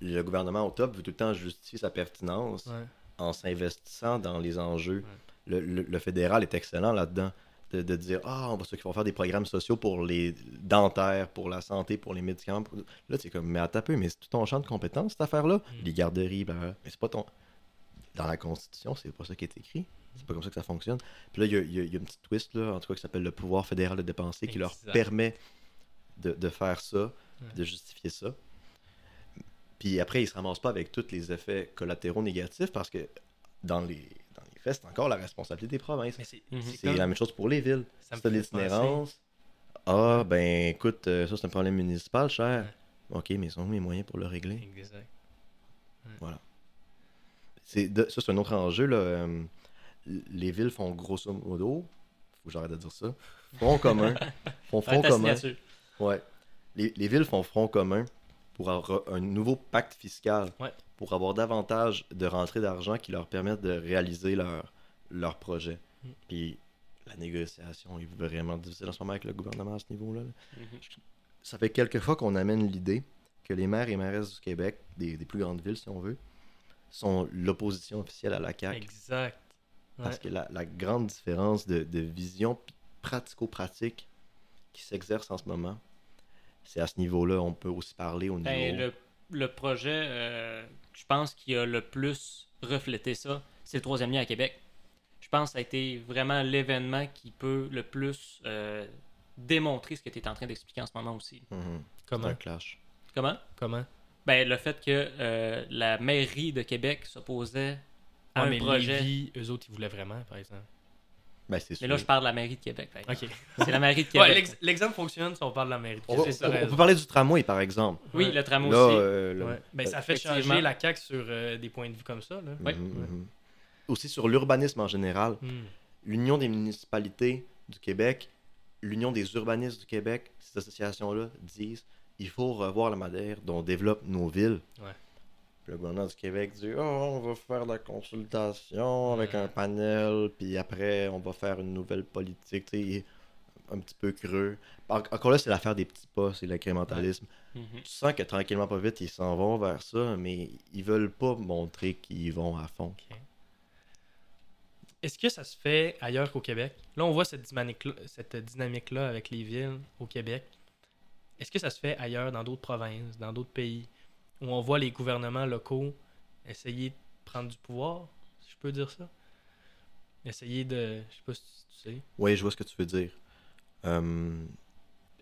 le gouvernement au top veut tout le temps justifier sa pertinence Ouais. en s'investissant dans les enjeux. Le, le- le fédéral est excellent là-dedans. De, de dire, ah, on va, ceux qui vont faire des programmes sociaux pour les dentaires, pour la santé, pour les médicaments. pour- Là, c'est comme, mais à taper, mais c'est tout ton champ de compétences, cette affaire-là? Mm. Les garderies, blablabla. mais c'est pas ton. Dans la Constitution, c'est pas ça qui est écrit. C'est pas comme ça que ça fonctionne. Puis là, il y a, y y une petite twist, là, en tout cas, qui s'appelle le pouvoir fédéral de dépenser, qui leur permet de, de faire ça, Ouais. de justifier ça. Puis après, ils se ramassent pas avec tous les effets collatéraux négatifs parce que dans les, les c'est encore la responsabilité des provinces. C'est Mhm. la même chose pour les villes. ça Si l'itinérance, ah, ben écoute, euh, ça c'est un problème municipal, cher. Ok, mais ils sont où mes moyens pour le régler? Exact. C'est de- ça, c'est un autre enjeu. Là. euh, les villes font grosso modo, faut que j'arrête de dire ça, front commun. font front commun. Ouais. Les, les villes font front commun pour avoir un nouveau pacte fiscal, Ouais. Pour avoir davantage de rentrées d'argent qui leur permettent de réaliser leur, leur projet. Mm. Puis la négociation est vraiment difficile en ce moment avec le gouvernement à ce niveau-là. là. Mhm. Ça fait quelques fois qu'on amène l'idée que les maires et mairesses du Québec, des, des plus grandes villes si on veut, sont l'opposition officielle à la CAQ. Exact. Parce que la, la grande différence de, de vision pratico-pratique qui s'exerce en ce moment, c'est à ce niveau-là, on peut aussi parler au niveau... Ben, le, le projet, euh, je pense, qui a le plus reflété ça, c'est le troisième lien à Québec. Je pense que ça a été vraiment l'événement qui peut le plus euh, démontrer ce que tu es en train d'expliquer en ce moment aussi. Mhm. C'est Comment? un clash. Comment? Comment? Ben, le fait que euh, la mairie de Québec s'opposait à Ah, un mais projet. Lévis, eux autres, ils voulaient vraiment, par exemple. Ben, c'est sûr. Mais là, je parle de la mairie de Québec. par exemple. Ok. C'est la mairie de Ouais, Québec. l'ex- l'exemple fonctionne si on parle de la mairie. de on, va- Québec. on- peut parler du tramway, par exemple. oui, Ouais. le tramway Là, aussi. euh, le- Ouais. Ben, ça fait Effectivement. changer la CAQ sur euh, des points de vue comme ça. Là. Ouais. Mhm, mhm. Aussi sur l'urbanisme en général. Hmm. L'Union des municipalités du Québec, l'Union des urbanistes du Québec, ces associations-là disent il faut revoir la manière dont on développe nos villes. Ouais. Puis le gouvernement du Québec dit oh, on va faire la consultation avec Ouais. un panel, puis après on va faire une nouvelle politique. Tu sais, un petit peu creux. En- Encore là, c'est l'affaire des petits pas, c'est l'incrémentalisme. Mhm. Tu sens que tranquillement, pas vite, ils s'en vont vers ça, mais ils veulent pas montrer qu'ils vont à fond. Est-ce que ça se fait ailleurs qu'au Québec? Là, on voit cette dynamique-là cette dynamique-là avec les villes au Québec. Est-ce que ça se fait ailleurs, dans d'autres provinces, dans d'autres pays, où on voit les gouvernements locaux essayer de prendre du pouvoir, si je peux dire ça? Essayer de... Je sais pas si tu sais. Oui, je vois ce que tu veux dire. Euh,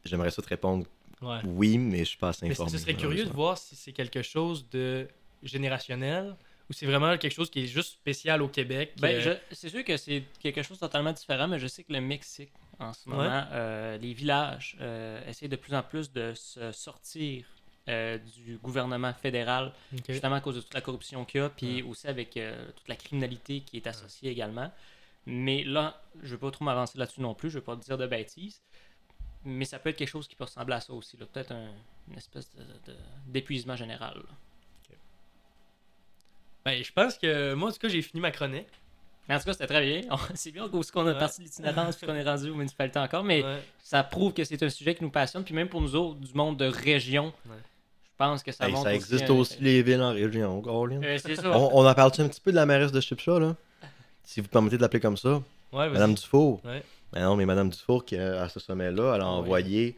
J'aimerais ça te répondre Ouais. oui, mais je suis pas assez Mais informé. ce serait curieux de voir si c'est quelque chose de générationnel ou c'est vraiment quelque chose qui est juste spécial au Québec. Ben, euh, je- c'est sûr que c'est quelque chose de totalement différent, mais je sais que le Mexique, en ce Ouais. moment, euh, les villages euh, essayent de plus en plus de se sortir euh, du gouvernement fédéral, justement à cause de toute la corruption qu'il y a, puis aussi avec euh, toute la criminalité qui est associée également. Mais là, je ne veux pas trop m'avancer là-dessus non plus, je ne veux pas te dire de bêtises. Mais ça peut être quelque chose qui peut ressembler à ça aussi. là. Peut-être un- une espèce de- de- d'épuisement général. Ben, je pense que moi, en tout cas, j'ai fini ma chronique. Mais en tout cas, c'était très bien. C'est bien aussi qu'on a Ouais. parti de l'itinérance puis qu'on est rendu aux municipalités encore, mais Ouais. ça prouve que c'est un sujet qui nous passionne. Puis même pour nous autres, du monde de région, Ouais. Pense que ça Hey, montre ça aussi existe un- aussi les villes en région. Euh, c'est ça. On, on en parle-tu un petit peu de la mairesse de Chipcha, là? Si vous permettez de l'appeler comme ça. Ouais. Madame Dufour. Ouais. Ben non, mais Madame Dufour, qui, à ce sommet-là, elle a Ah envoyé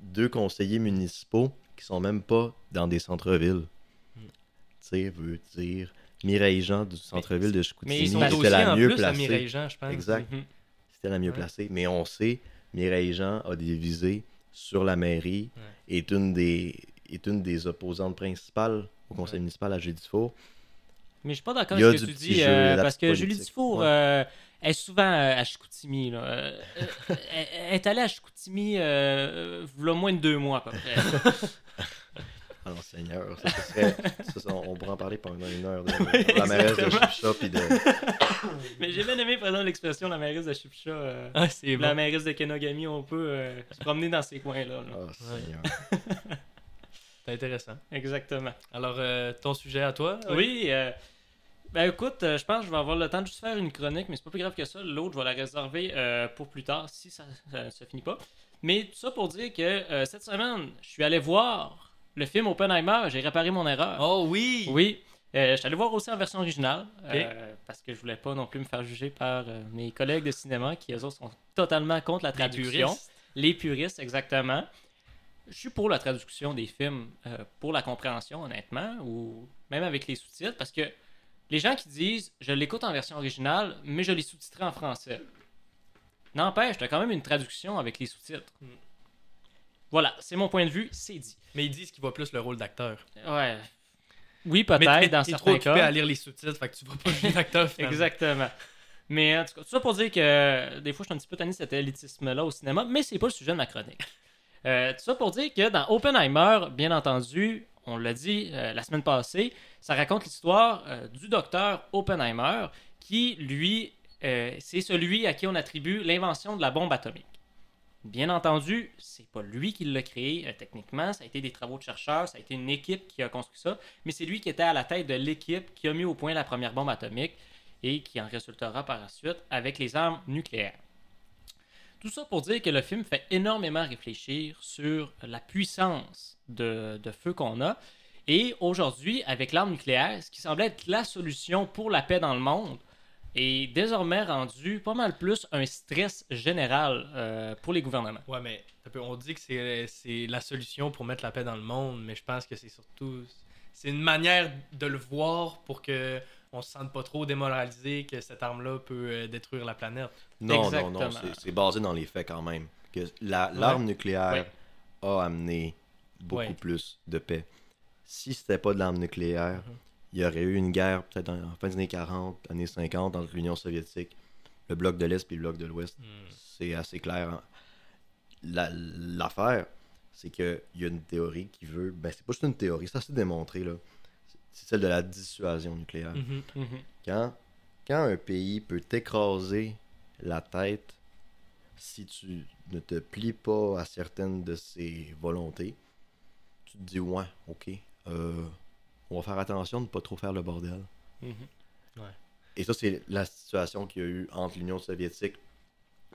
deux conseillers municipaux qui sont même pas dans des centres-villes. Mm. Tu sais, veut dire Mireille Jean du centre-ville de Mais Chicoutimi, ils sont c'était dossiers la en mieux plus à Mireille placée. Jean, je pense. Exact. Mhm. C'était la mieux Ouais. placée. Mais on sait, Mireille Jean a des visées sur la mairie, est, une des, est une des opposantes principales au conseil Ouais. municipal à Judy-Four. Mais je suis pas d'accord Il avec ce que tu dis, jeu, euh, parce que Julie. Dufour Ouais. euh, est souvent euh, à Chicoutimi. Là. Elle, elle est allée à Chicoutimi euh, v'là moins de deux mois à peu près. Ah non, Seigneur, ça, ça serait, ça, ça, on pourrait en parler pendant une heure de Oui, la mairesse de. Chipcha puis de... Mais j'ai bien aimé, par exemple, l'expression la mairesse de Chipcha. euh, Ah, c'est La bon. mairesse de Kenogami, on peut euh, se promener dans ces coins-là. là. Oh, Seigneur. C'est intéressant. Exactement. Alors, euh, ton sujet à toi Oui, euh, ben écoute, euh, je pense que je vais avoir le temps de juste faire une chronique, mais c'est pas plus grave que ça. L'autre, je vais la réserver pour plus tard si ça ne se finit pas. Mais tout ça pour dire que cette semaine, je suis allé voir le film Oppenheimer, j'ai réparé mon erreur. Oh oui! Oui, je suis allé voir aussi en version originale, parce que je voulais pas non plus me faire juger par mes collègues de cinéma qui, eux autres, sont totalement contre la Les traduction. puristes. Les puristes, exactement. Je suis pour la traduction des films, euh, pour la compréhension, honnêtement, ou même avec les sous-titres, parce que les gens qui disent je l'écoute en version originale, mais je l'ai sous-titré en français. N'empêche, t'as quand même une traduction avec les sous-titres. Mm. Voilà, c'est mon point de vue, c'est dit. Mais ils disent qu'il voit plus le rôle d'acteur. Ouais. Oui, peut-être, dans t'es trop certains occupé cas. à lire les sous-titres, fait que tu vois pas jouer l'acteur. Exactement. Mais en tout cas, tout ça pour dire que des fois, je suis un petit peu tanné cet élitisme-là au cinéma, mais c'est pas le sujet de ma chronique. Euh, tout ça pour dire que dans Oppenheimer, bien entendu, on l'a dit euh, la semaine passée, ça raconte l'histoire euh, du docteur Oppenheimer qui, lui, c'est celui à qui on attribue l'invention de la bombe atomique. Bien entendu, c'est pas lui qui l'a créé techniquement, ça a été des travaux de chercheurs, ça a été une équipe qui a construit ça, mais c'est lui qui était à la tête de l'équipe qui a mis au point la première bombe atomique et qui en résultera par la suite avec les armes nucléaires. Tout ça pour dire que le film fait énormément réfléchir sur la puissance de, feu qu'on a. Et aujourd'hui, avec l'arme nucléaire, ce qui semblait être la solution pour la paix dans le monde, est désormais rendu pas mal plus un stress général euh, pour les gouvernements. Ouais, mais on dit que c'est la solution pour mettre la paix dans le monde, mais je pense que c'est surtout. C'est une manière de le voir pour que on se sente pas trop démoralisé que cette arme-là peut euh, détruire la planète. Non, non, non, c'est- c'est basé dans les faits quand même. Que la- L'arme nucléaire Ouais. a amené beaucoup Ouais. plus de paix. Si c'était pas de l'arme nucléaire, Mhm. il y aurait eu une guerre peut-être en en fin des années 40, années 50 entre l'Union soviétique, le bloc de l'Est et le bloc de l'Ouest. C'est assez clair. hein. La- L'affaire, c'est qu'il y a une théorie qui veut. Ben, c'est pas juste une théorie, ça s'est démontré, là. C'est celle de la dissuasion nucléaire. Mhm. Mhm. Quand, quand un pays peut t'écraser la tête si tu ne te plies pas à certaines de ses volontés, tu te dis ouais, ok, euh, on va faire attention de ne pas trop faire le bordel. Mhm. Et ça, c'est la situation qu'il y a eu entre l'Union soviétique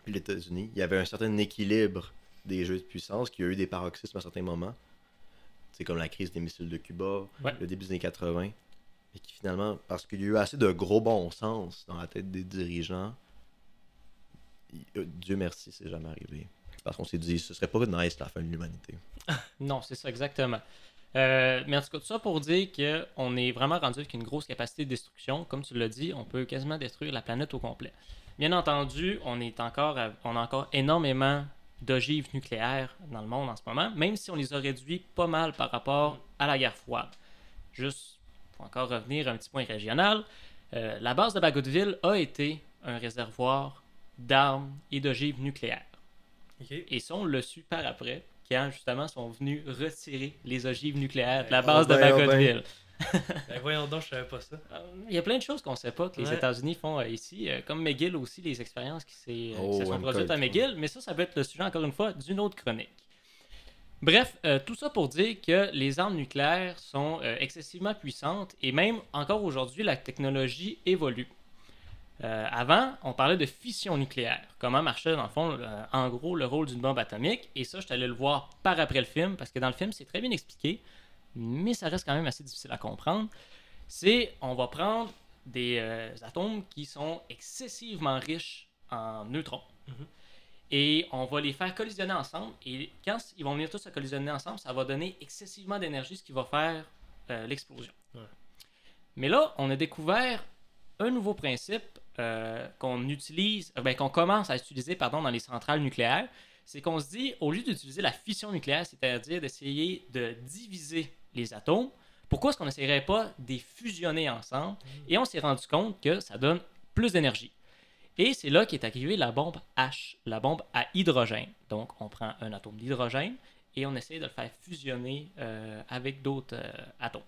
et les États-Unis. Il y avait un certain équilibre des jeux de puissance, qui a eu des paroxysmes à certains moments. C'est comme la crise des missiles de Cuba, Ouais. le début des années 80. Et qui finalement, parce qu'il y a eu assez de gros bon sens dans la tête des dirigeants, euh, Dieu merci, c'est jamais arrivé. Parce qu'on s'est dit, ce serait pas nice la fin de l'humanité. Non, c'est ça, exactement. Euh, mais en tout cas, tout ça pour dire qu'on est vraiment rendu avec une grosse capacité de destruction. Comme tu l'as dit, on peut quasiment détruire la planète au complet. Bien entendu, on, est encore à- on a encore énormément d'ogives nucléaires dans le monde en ce moment, même si on les a réduits pas mal par rapport à la guerre froide. Juste pour encore revenir à un petit point régional, euh, la base de Bagotville a été un réservoir d'armes et d'ogives nucléaires. Et ça, on l'a su par après, quand justement sont venus retirer les ogives nucléaires de la Oh base de ben, oh Bagotville. Ben voyons donc, je savais pas ça. Euh, Il y a plein de choses qu'on sait pas que les Ouais. États-Unis font euh, ici, euh, comme McGill aussi, les expériences qui, Oh, se sont produites à. McGill, mais ça, ça peut être le sujet, encore une fois, d'une autre chronique. Bref, euh, tout ça pour dire que les armes nucléaires sont euh, excessivement puissantes et même encore aujourd'hui, la technologie évolue. Euh, avant, on parlait de fission nucléaire. Comment marchait, dans le fond, euh, en gros, le rôle d'une bombe atomique. Et ça, je suis allé le voir par après le film, parce que dans le film, c'est très bien expliqué, mais ça reste quand même assez difficile à comprendre. C'est, on va prendre des euh, atomes qui sont excessivement riches en neutrons. Mhm. et on va les faire collisionner ensemble. Et quand ils vont venir tous se collisionner ensemble, ça va donner excessivement d'énergie, ce qui va faire euh, l'explosion. Ouais. Mais là, on a découvert un nouveau principe euh, qu'on utilise, ben, qu'on commence à utiliser pardon, dans les centrales nucléaires. C'est qu'on se dit, au lieu d'utiliser la fission nucléaire, c'est-à-dire d'essayer de diviser atomes, pourquoi est-ce qu'on n'essayerait pas de les fusionner ensemble? Et on s'est rendu compte que ça donne plus d'énergie. Et c'est là qu'est arrivée la bombe H, la bombe à hydrogène. Donc, on prend un atome d'hydrogène et on essaie de le faire fusionner euh, avec d'autres euh, atomes.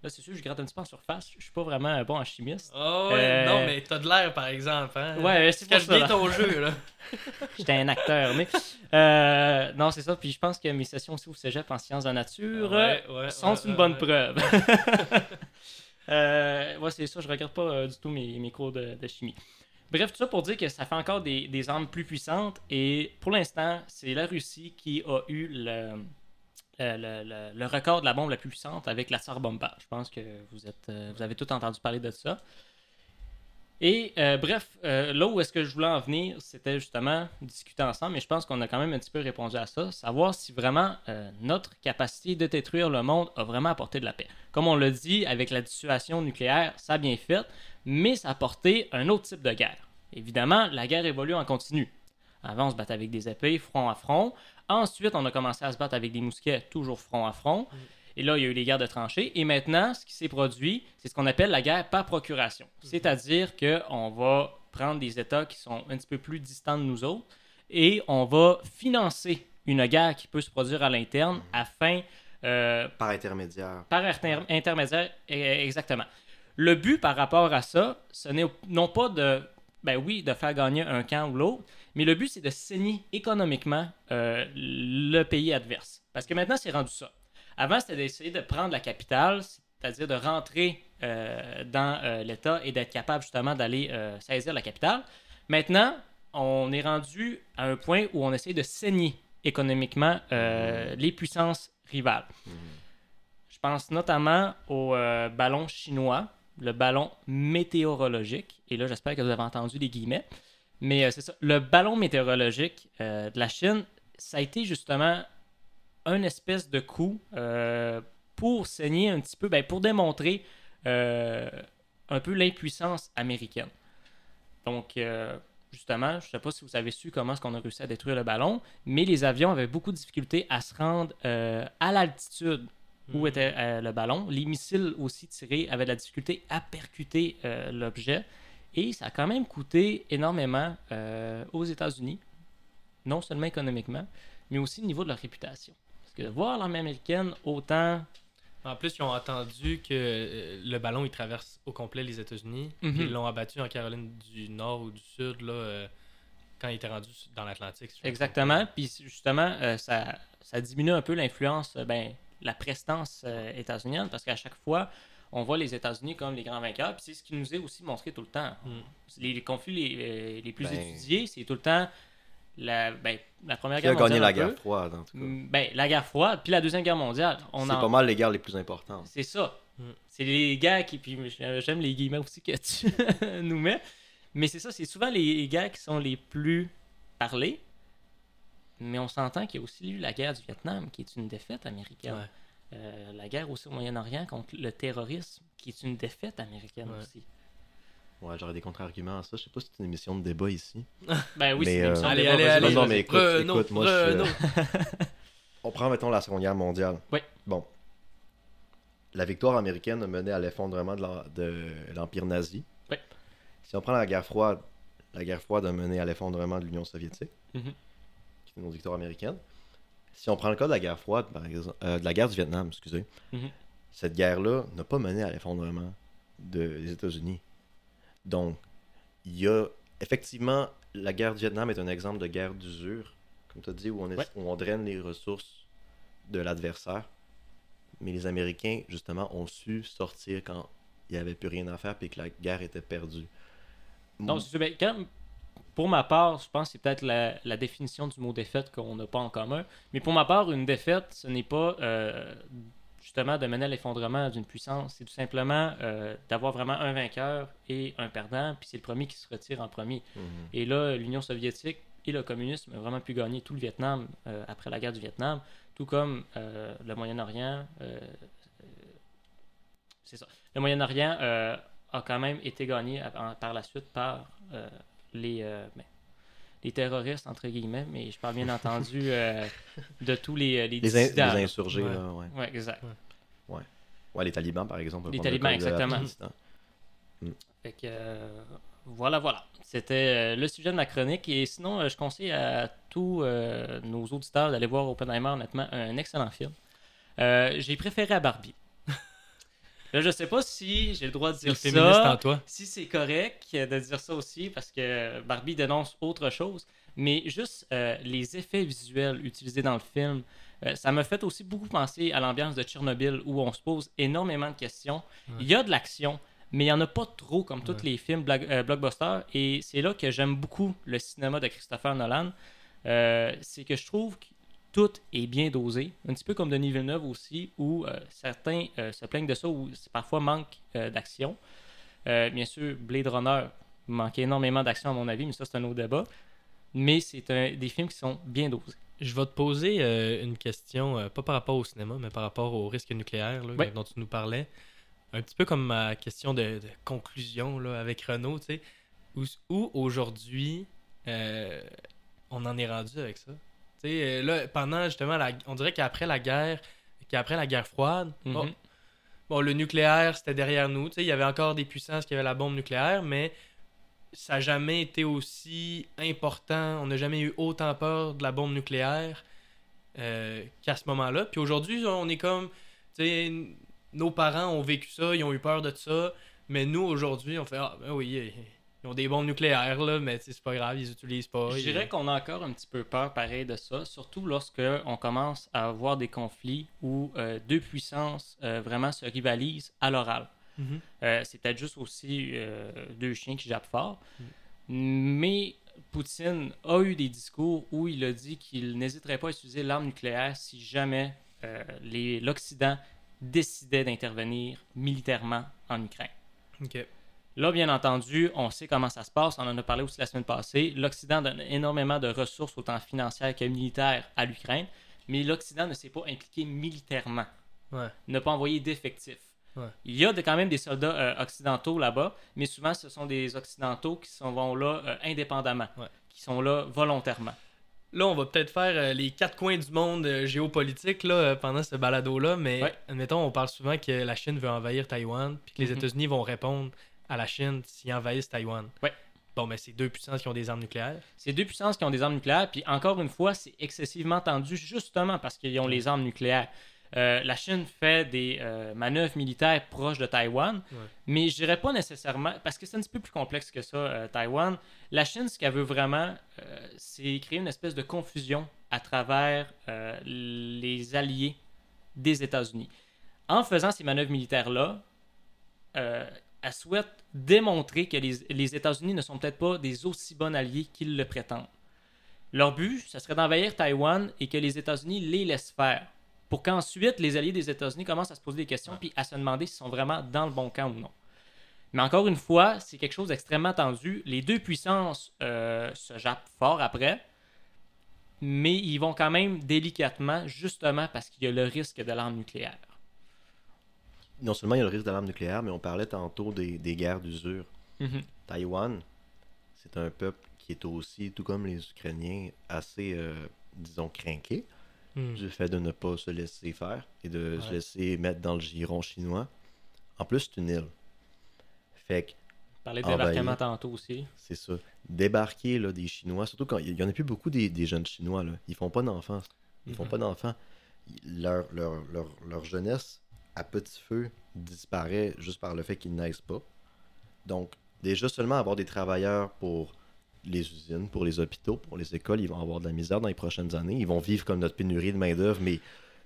Là, c'est sûr, je gratte un petit peu en surface. Je suis pas vraiment un bon alchimiste. Oh, ouais, Euh, non, mais t'as de l'air, par exemple. Hein? Ouais, c'est ça. bien ton jeu, là. J'étais un acteur, mais... euh, non, c'est ça. Puis je pense que mes sessions aussi au cégep en sciences de la nature Ouais, ouais, sont une bonne preuve. euh, ouais, c'est ça. Je regarde pas euh, du tout mes, mes cours de, de chimie. Bref, tout ça pour dire que ça fait encore des, des armes plus puissantes. Et pour l'instant, c'est la Russie qui a eu le, le, le- record de la bombe la plus puissante avec la Tsar Bomba. Je pense que vous, êtes, euh, vous avez tout entendu parler de ça. Et euh, bref, euh, là où est-ce que je voulais en venir, c'était justement discuter ensemble, mais je pense qu'on a quand même un petit peu répondu à ça, savoir si vraiment euh, notre capacité de détruire le monde a vraiment apporté de la paix. Comme on l'a dit, avec la dissuasion nucléaire, ça a bien fait, mais ça a apporté un autre type de guerre. Évidemment, la guerre évolue en continu. Avant, on se battait avec des épées, front à front. Ensuite, on a commencé à se battre avec des mousquets, toujours front à front. Et là, il y a eu les guerres de tranchées. Et maintenant, ce qui s'est produit, c'est ce qu'on appelle la guerre par procuration. C'est-à-dire qu'on va prendre des États qui sont un petit peu plus distants de nous autres et on va financer une guerre qui peut se produire à l'interne afin, euh, Par intermédiaire. par inter- intermédiaire, e- exactement. Le but par rapport à ça, ce n'est non pas de, ben oui, de faire gagner un camp ou l'autre, mais le but c'est de saigner économiquement euh, le pays adverse. Parce que maintenant c'est rendu ça. Avant c'était d'essayer de prendre la capitale, c'est-à-dire de rentrer euh, dans euh, l'État et d'être capable justement d'aller saisir la capitale. Maintenant, on est rendu à un point où on essaie de saigner économiquement euh, les puissances rivales. Je pense notamment au ballon chinois, le ballon météorologique. Et là, j'espère que vous avez entendu les guillemets. Mais euh, c'est ça. Le ballon météorologique euh, de la Chine, ça a été justement un espèce de coup euh, pour saigner un petit peu, ben, pour démontrer un peu l'impuissance américaine. Donc, justement, je ne sais pas si vous avez su comment est-ce qu'on a réussi à détruire le ballon, mais les avions avaient beaucoup de difficultés à se rendre à l'altitude où était euh, le ballon. Les missiles aussi tirés avaient de la difficulté à percuter l'objet. Et ça a quand même coûté énormément euh, aux États-Unis, non seulement économiquement, mais aussi au niveau de leur réputation. Parce que voir l'armée américaine autant... En plus, ils ont entendu que euh, le ballon, il traverse au complet les États-Unis. Mhm. Ils l'ont abattu en Caroline du Nord ou du Sud, là, euh, quand il était rendu dans l'Atlantique. si Exactement. Puis justement, euh, ça, ça diminue un peu l'influence, ben, la prestance états-unienne, parce qu'à chaque fois, on voit les États-Unis comme les grands vainqueurs. Puis c'est ce qui nous est aussi montré tout le temps. Mm. Les, les conflits les, euh, les plus Ben- étudiés, c'est tout le temps la, ben, la Première Qui a Guerre gagné mondiale. la guerre peu. froide, en tout cas. Mm, Ben, la guerre froide, puis la Deuxième Guerre mondiale. On C'est en... pas mal les guerres les plus importantes. C'est ça. Mm. C'est les guerres qui. Puis j'aime les guillemets aussi que tu nous mets. Mais c'est ça, c'est souvent les guerres qui sont les plus parlées. Mais on s'entend qu'il y a aussi eu la guerre du Vietnam, qui est une défaite américaine. Ouais. Euh, la guerre aussi au Moyen-Orient contre le terrorisme, qui est une défaite américaine Ouais. aussi. Ouais, j'aurais des contre-arguments à ça. Je sais pas si c'est une émission de débat ici. Ben oui, Mais, c'est une euh, émission de Allez, débat, allez, allez. Non, mais écoute, Renaud, écoute, moi, je- Renaud. On prend, mettons, la Seconde Guerre mondiale. Oui. Bon. La victoire américaine a mené à l'effondrement de de l'Empire nazi. Oui. Si on prend la guerre froide, la guerre froide a mené à l'effondrement de l'Union soviétique, Mhm. qui est une autre victoire américaine. Si on prend le cas de la guerre froide, par exemple, euh, de la guerre du Vietnam, excusez, Mhm. cette guerre-là n'a pas mené à l'effondrement de- des États-Unis. Donc, il y a effectivement, la guerre du Vietnam est un exemple de guerre d'usure, comme tu as dit, où on, est- Ouais. où on draine les ressources de l'adversaire. Mais les Américains, justement, ont su sortir quand il n'y avait plus rien à faire et que la guerre était perdue. Non, c'est. Ben, quand- pour ma part, je pense que c'est peut-être la, la définition du mot défaite qu'on n'a pas en commun. Mais pour ma part, une défaite, ce n'est pas euh, justement de mener à l'effondrement d'une puissance. C'est tout simplement euh, d'avoir vraiment un vainqueur et un perdant. Puis c'est le premier qui se retire en premier. Mhm. Et là, l'Union soviétique, et le communisme a vraiment pu gagner tout le Vietnam euh, après la guerre du Vietnam, tout comme le Moyen-Orient. c'est ça. Le Moyen-Orient a quand même été gagné par la suite par les, euh, ben, les terroristes, entre guillemets, mais je parle bien entendu euh, de tous les, les Les, in- les dissidents. insurgés, Ouais. là, ouais. Ouais, exact. Ouais, les talibans, par exemple. Les le talibans, exactement. l'Afghanistan. Fait que euh, voilà, voilà. C'était euh, le sujet de ma chronique. Et sinon, euh, je conseille à tous euh, nos auditeurs d'aller voir Oppenheimer, honnêtement, un excellent film. Euh, j'ai préféré à Barbie. Là, je sais pas si j'ai le droit de C'est le dire féministe ça, en toi. si c'est correct de dire ça aussi, parce que Barbie dénonce autre chose. Mais juste euh, les effets visuels utilisés dans le film, euh, ça m'a fait aussi beaucoup penser à l'ambiance de Tchernobyl, où on se pose énormément de questions. Il y a de l'action, mais il n'y en a pas trop comme tous les films euh, blockbusters. Et c'est là que j'aime beaucoup le cinéma de Christopher Nolan. Euh, c'est que je trouve que tout est bien dosé. Un petit peu comme Denis Villeneuve aussi, où euh, certains euh, se plaignent de ça, où c'est parfois manque euh, d'action. Bien sûr, Blade Runner manquait énormément d'action à mon avis, mais ça c'est un autre débat. Mais c'est un- des films qui sont bien dosés. Je vais te poser une question, pas par rapport au cinéma, mais par rapport au risque nucléaire là, Ouais. dont tu nous parlais. Un petit peu comme ma question de, de conclusion là, avec Renault, tu sais. Où, où aujourd'hui on en est rendu avec ça? Euh, là, pendant justement, la, on dirait qu'après la guerre, qu'après la guerre froide, Mhm. bon, le nucléaire, c'était derrière nous. Tu sais, il y avait encore des puissances qui avaient la bombe nucléaire, mais ça n'a jamais été aussi important. On n'a jamais eu autant peur de la bombe nucléaire euh, qu'à ce moment-là. Puis aujourd'hui, on est comme, nos parents ont vécu ça, ils ont eu peur de ça, mais nous, aujourd'hui, on fait, ah, ben oui, ils ont des bombes nucléaires, là, mais c'est pas grave, ils utilisent pas. Je dirais qu'on a encore un petit peu peur pareil de ça, surtout lorsque on commence à avoir des conflits où euh, deux puissances euh, vraiment se rivalisent à l'oral. Mhm. Euh, c'est peut-être juste aussi deux chiens qui jappent fort. Mais Poutine a eu des discours où il a dit qu'il n'hésiterait pas à utiliser l'arme nucléaire si jamais l'Occident décidait d'intervenir militairement en Ukraine. Ok. Là, bien entendu, on sait comment ça se passe. On en a parlé aussi la semaine passée. L'Occident donne énormément de ressources, autant financières que militaires, à l'Ukraine. Mais l'Occident ne s'est pas impliqué militairement, Ouais. n'a pas envoyé d'effectifs. Ouais. Il y a de- quand même des soldats euh, occidentaux là-bas, mais souvent ce sont des occidentaux qui sont, vont là euh, indépendamment, Ouais. qui sont là volontairement. Là, on va peut-être faire euh, les quatre coins du monde euh, géopolitique là, euh, pendant ce balado-là, mais Ouais. admettons, on parle souvent que la Chine veut envahir Taïwan, puis que les Mhm. États-Unis vont répondre à la Chine s'ils envahissent Taïwan. Ouais. Bon, mais c'est deux puissances qui ont des armes nucléaires. C'est deux puissances qui ont des armes nucléaires, puis encore une fois, c'est excessivement tendu justement parce qu'ils ont les armes nucléaires. Euh, la Chine fait des euh, manœuvres militaires proches de Taïwan, Ouais. mais je dirais pas nécessairement, parce que c'est un petit peu plus complexe que ça, euh, Taïwan. La Chine, ce qu'elle veut vraiment, euh, c'est créer une espèce de confusion à travers les alliés des États-Unis. En faisant ces manœuvres militaires-là, elle souhaite démontrer que les, les États-Unis ne sont peut-être pas des aussi bons alliés qu'ils le prétendent. Leur but, ce serait d'envahir Taïwan et que les États-Unis les laissent faire. Pour qu'ensuite, les alliés des États-Unis commencent à se poser des questions puis à se demander s'ils sont vraiment dans le bon camp ou non. Mais encore une fois, c'est quelque chose d'extrêmement tendu. Les deux puissances euh, se jappent fort après, mais ils vont quand même délicatement, justement parce qu'il y a le risque de l'arme nucléaire. Non seulement il y a le risque de l'arme nucléaire, mais on parlait tantôt des, des guerres d'usure. Mhm. Taïwan, c'est un peuple qui est aussi, tout comme les Ukrainiens, assez, euh, disons, craqué Hmm. du fait de ne pas se laisser faire et de se laisser mettre dans le giron chinois. En plus, c'est une île. Fait que, Parler de débarquement tantôt aussi. c'est ça. Débarquer là, des Chinois, surtout quand il y en a plus beaucoup des, des jeunes Chinois, là. ils font pas d'enfants. Ils font Mhm. pas d'enfants. Leur, leur, leur, leur jeunesse à petit feu disparaît juste par le fait qu'ils naissent pas. Donc, déjà seulement avoir des travailleurs pour les usines, pour les hôpitaux, pour les écoles, ils vont avoir de la misère dans les prochaines années. Ils vont vivre comme notre pénurie de main-d'œuvre, mais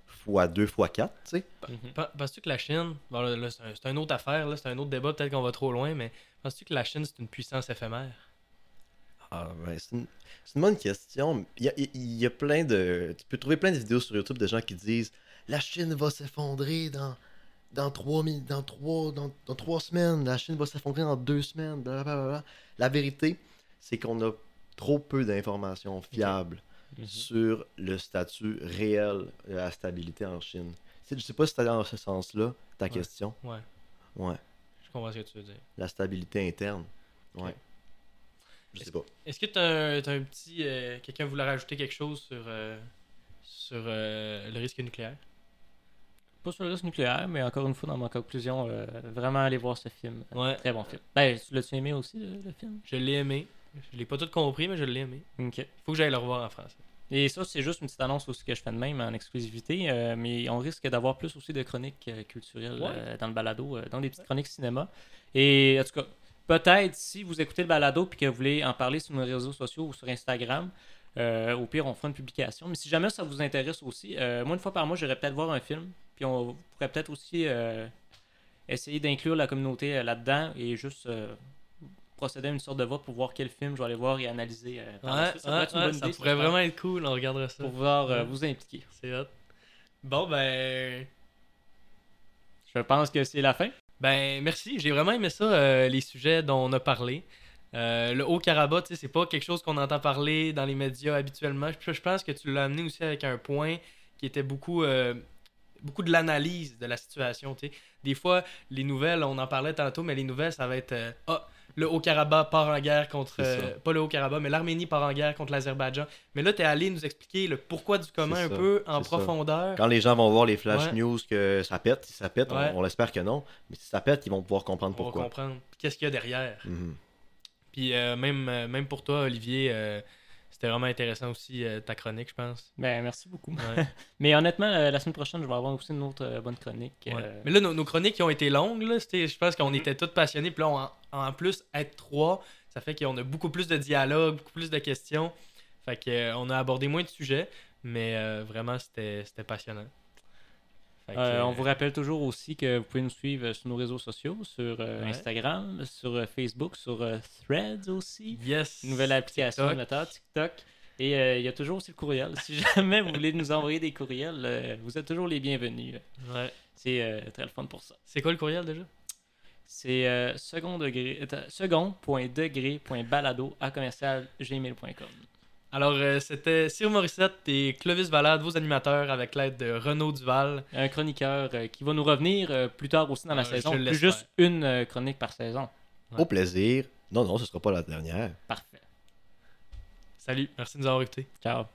fois deux, fois quatre, tu sais. Pen- Penses-tu que la Chine, bon, c'est un- c'est une autre affaire, là, c'est un autre débat, peut-être qu'on va trop loin, mais penses-tu que la Chine, c'est une puissance éphémère? Ah, ben, c'est une, bonne question. Il y a, il y a plein de. Tu peux trouver plein de vidéos sur YouTube de gens qui disent La Chine va s'effondrer dans, dans, trois, dans, trois, dans, dans trois semaines. La Chine va s'effondrer en deux semaines. blablabla. La vérité, c'est qu'on a trop peu d'informations fiables Mhm. sur le statut réel de la stabilité en Chine. Tu je sais pas si c'était dans ce sens-là, ta Ouais. question. Ouais, Ouais. je comprends ce que tu veux dire. La stabilité interne. Ouais. Ok. Je sais pas. Est-ce que tu as, un petit. euh, Quelqu'un voulait rajouter quelque chose sur, euh, sur euh, le risque nucléaire? Pas sur le risque nucléaire, mais encore une fois, dans ma conclusion, euh, vraiment aller voir ce film. Ouais. Très bon film. Ben, tu l'as-tu aimé aussi, le, le film? Je l'ai aimé. Je l'ai pas tout compris, mais je l'ai aimé. Ok. Il faut que j'aille le revoir en français. Et ça, c'est juste une petite annonce aussi que je fais de même en exclusivité, euh, mais on risque d'avoir plus aussi de chroniques euh, culturelles Ouais. euh, dans le balado, euh, donc des petites chroniques cinéma. Et en tout cas, peut-être si vous écoutez le balado et que vous voulez en parler sur nos réseaux sociaux ou sur Instagram, euh, au pire, on fera une publication. Mais si jamais ça vous intéresse aussi, euh, moi, une fois par mois, j'irai peut-être voir un film, puis on pourrait peut-être aussi euh, essayer d'inclure la communauté euh, là-dedans et juste procéder à une sorte de vote pour voir quel film je vais aller voir et analyser. par Ouais. Ça pourrait ouais, ouais, ça idée, vraiment être cool. On regardera ça. pour pouvoir vous impliquer. C'est hot. Bon, ben. Je pense que c'est la fin. Ben, merci. J'ai vraiment aimé ça, les sujets dont on a parlé. Euh, le Haut-Karabakh, c'est pas quelque chose qu'on entend parler dans les médias habituellement. Je, je pense que tu l'as amené aussi avec un point qui était beaucoup, euh, beaucoup de l'analyse de la situation. tu sais. Des fois, les nouvelles, on en parlait tantôt, mais les nouvelles, ça va être euh, Ah, le Haut-Karabakh part en guerre contre. Pas le Haut-Karabakh, mais l'Arménie part en guerre contre l'Azerbaïdjan. Mais là, tu es allé nous expliquer le pourquoi du comment un ça, peu en ça. profondeur. Quand les gens vont voir les flash Ouais. news que ça pète, si ça pète, on- Ouais. on, l'espère que non, mais si ça pète, ils vont pouvoir comprendre On pourquoi. comprendre qu'est-ce qu'il y a derrière. Mhm. Puis euh, même, euh, même pour toi, Olivier, euh, c'était vraiment intéressant aussi euh, ta chronique, je pense. Ben, merci beaucoup. Ouais. Mais honnêtement, la semaine prochaine, je vais avoir aussi une autre bonne chronique. Ouais. Mais là, nos, nos chroniques ont été longues, là, je pense qu'on était tous passionnés. Puis là, on- en, en plus, être trois, ça fait qu'on a beaucoup plus de dialogue, beaucoup plus de questions. Fait qu'on a abordé moins de sujets, mais vraiment, c'était passionnant. Que, euh, on euh, vous rappelle toujours aussi que vous pouvez nous suivre sur nos réseaux sociaux, sur euh, Ouais. Instagram, sur euh, Facebook, sur euh, Threads aussi. Yes! Nouvelle application TikTok. Meta, TikTok. Et euh, il y a toujours aussi le courriel. Si jamais vous voulez nous envoyer des courriels, euh, vous êtes toujours les bienvenus. Ouais. C'est euh, très le fun pour ça. C'est quoi le courriel déjà? C'est euh, second degré, second.degré.balado à commercial gmail.com. Alors, euh, c'était Cyr Morissette et Clovis Valade, vos animateurs, avec l'aide de Renaud Duval. Un chroniqueur euh, qui va nous revenir euh, plus tard aussi dans la Euh, je saison. Plus juste une euh, chronique par saison. Ouais. Au plaisir. Non, non, ce sera pas la dernière. Parfait. Salut, merci de nous avoir écoutés. Ciao.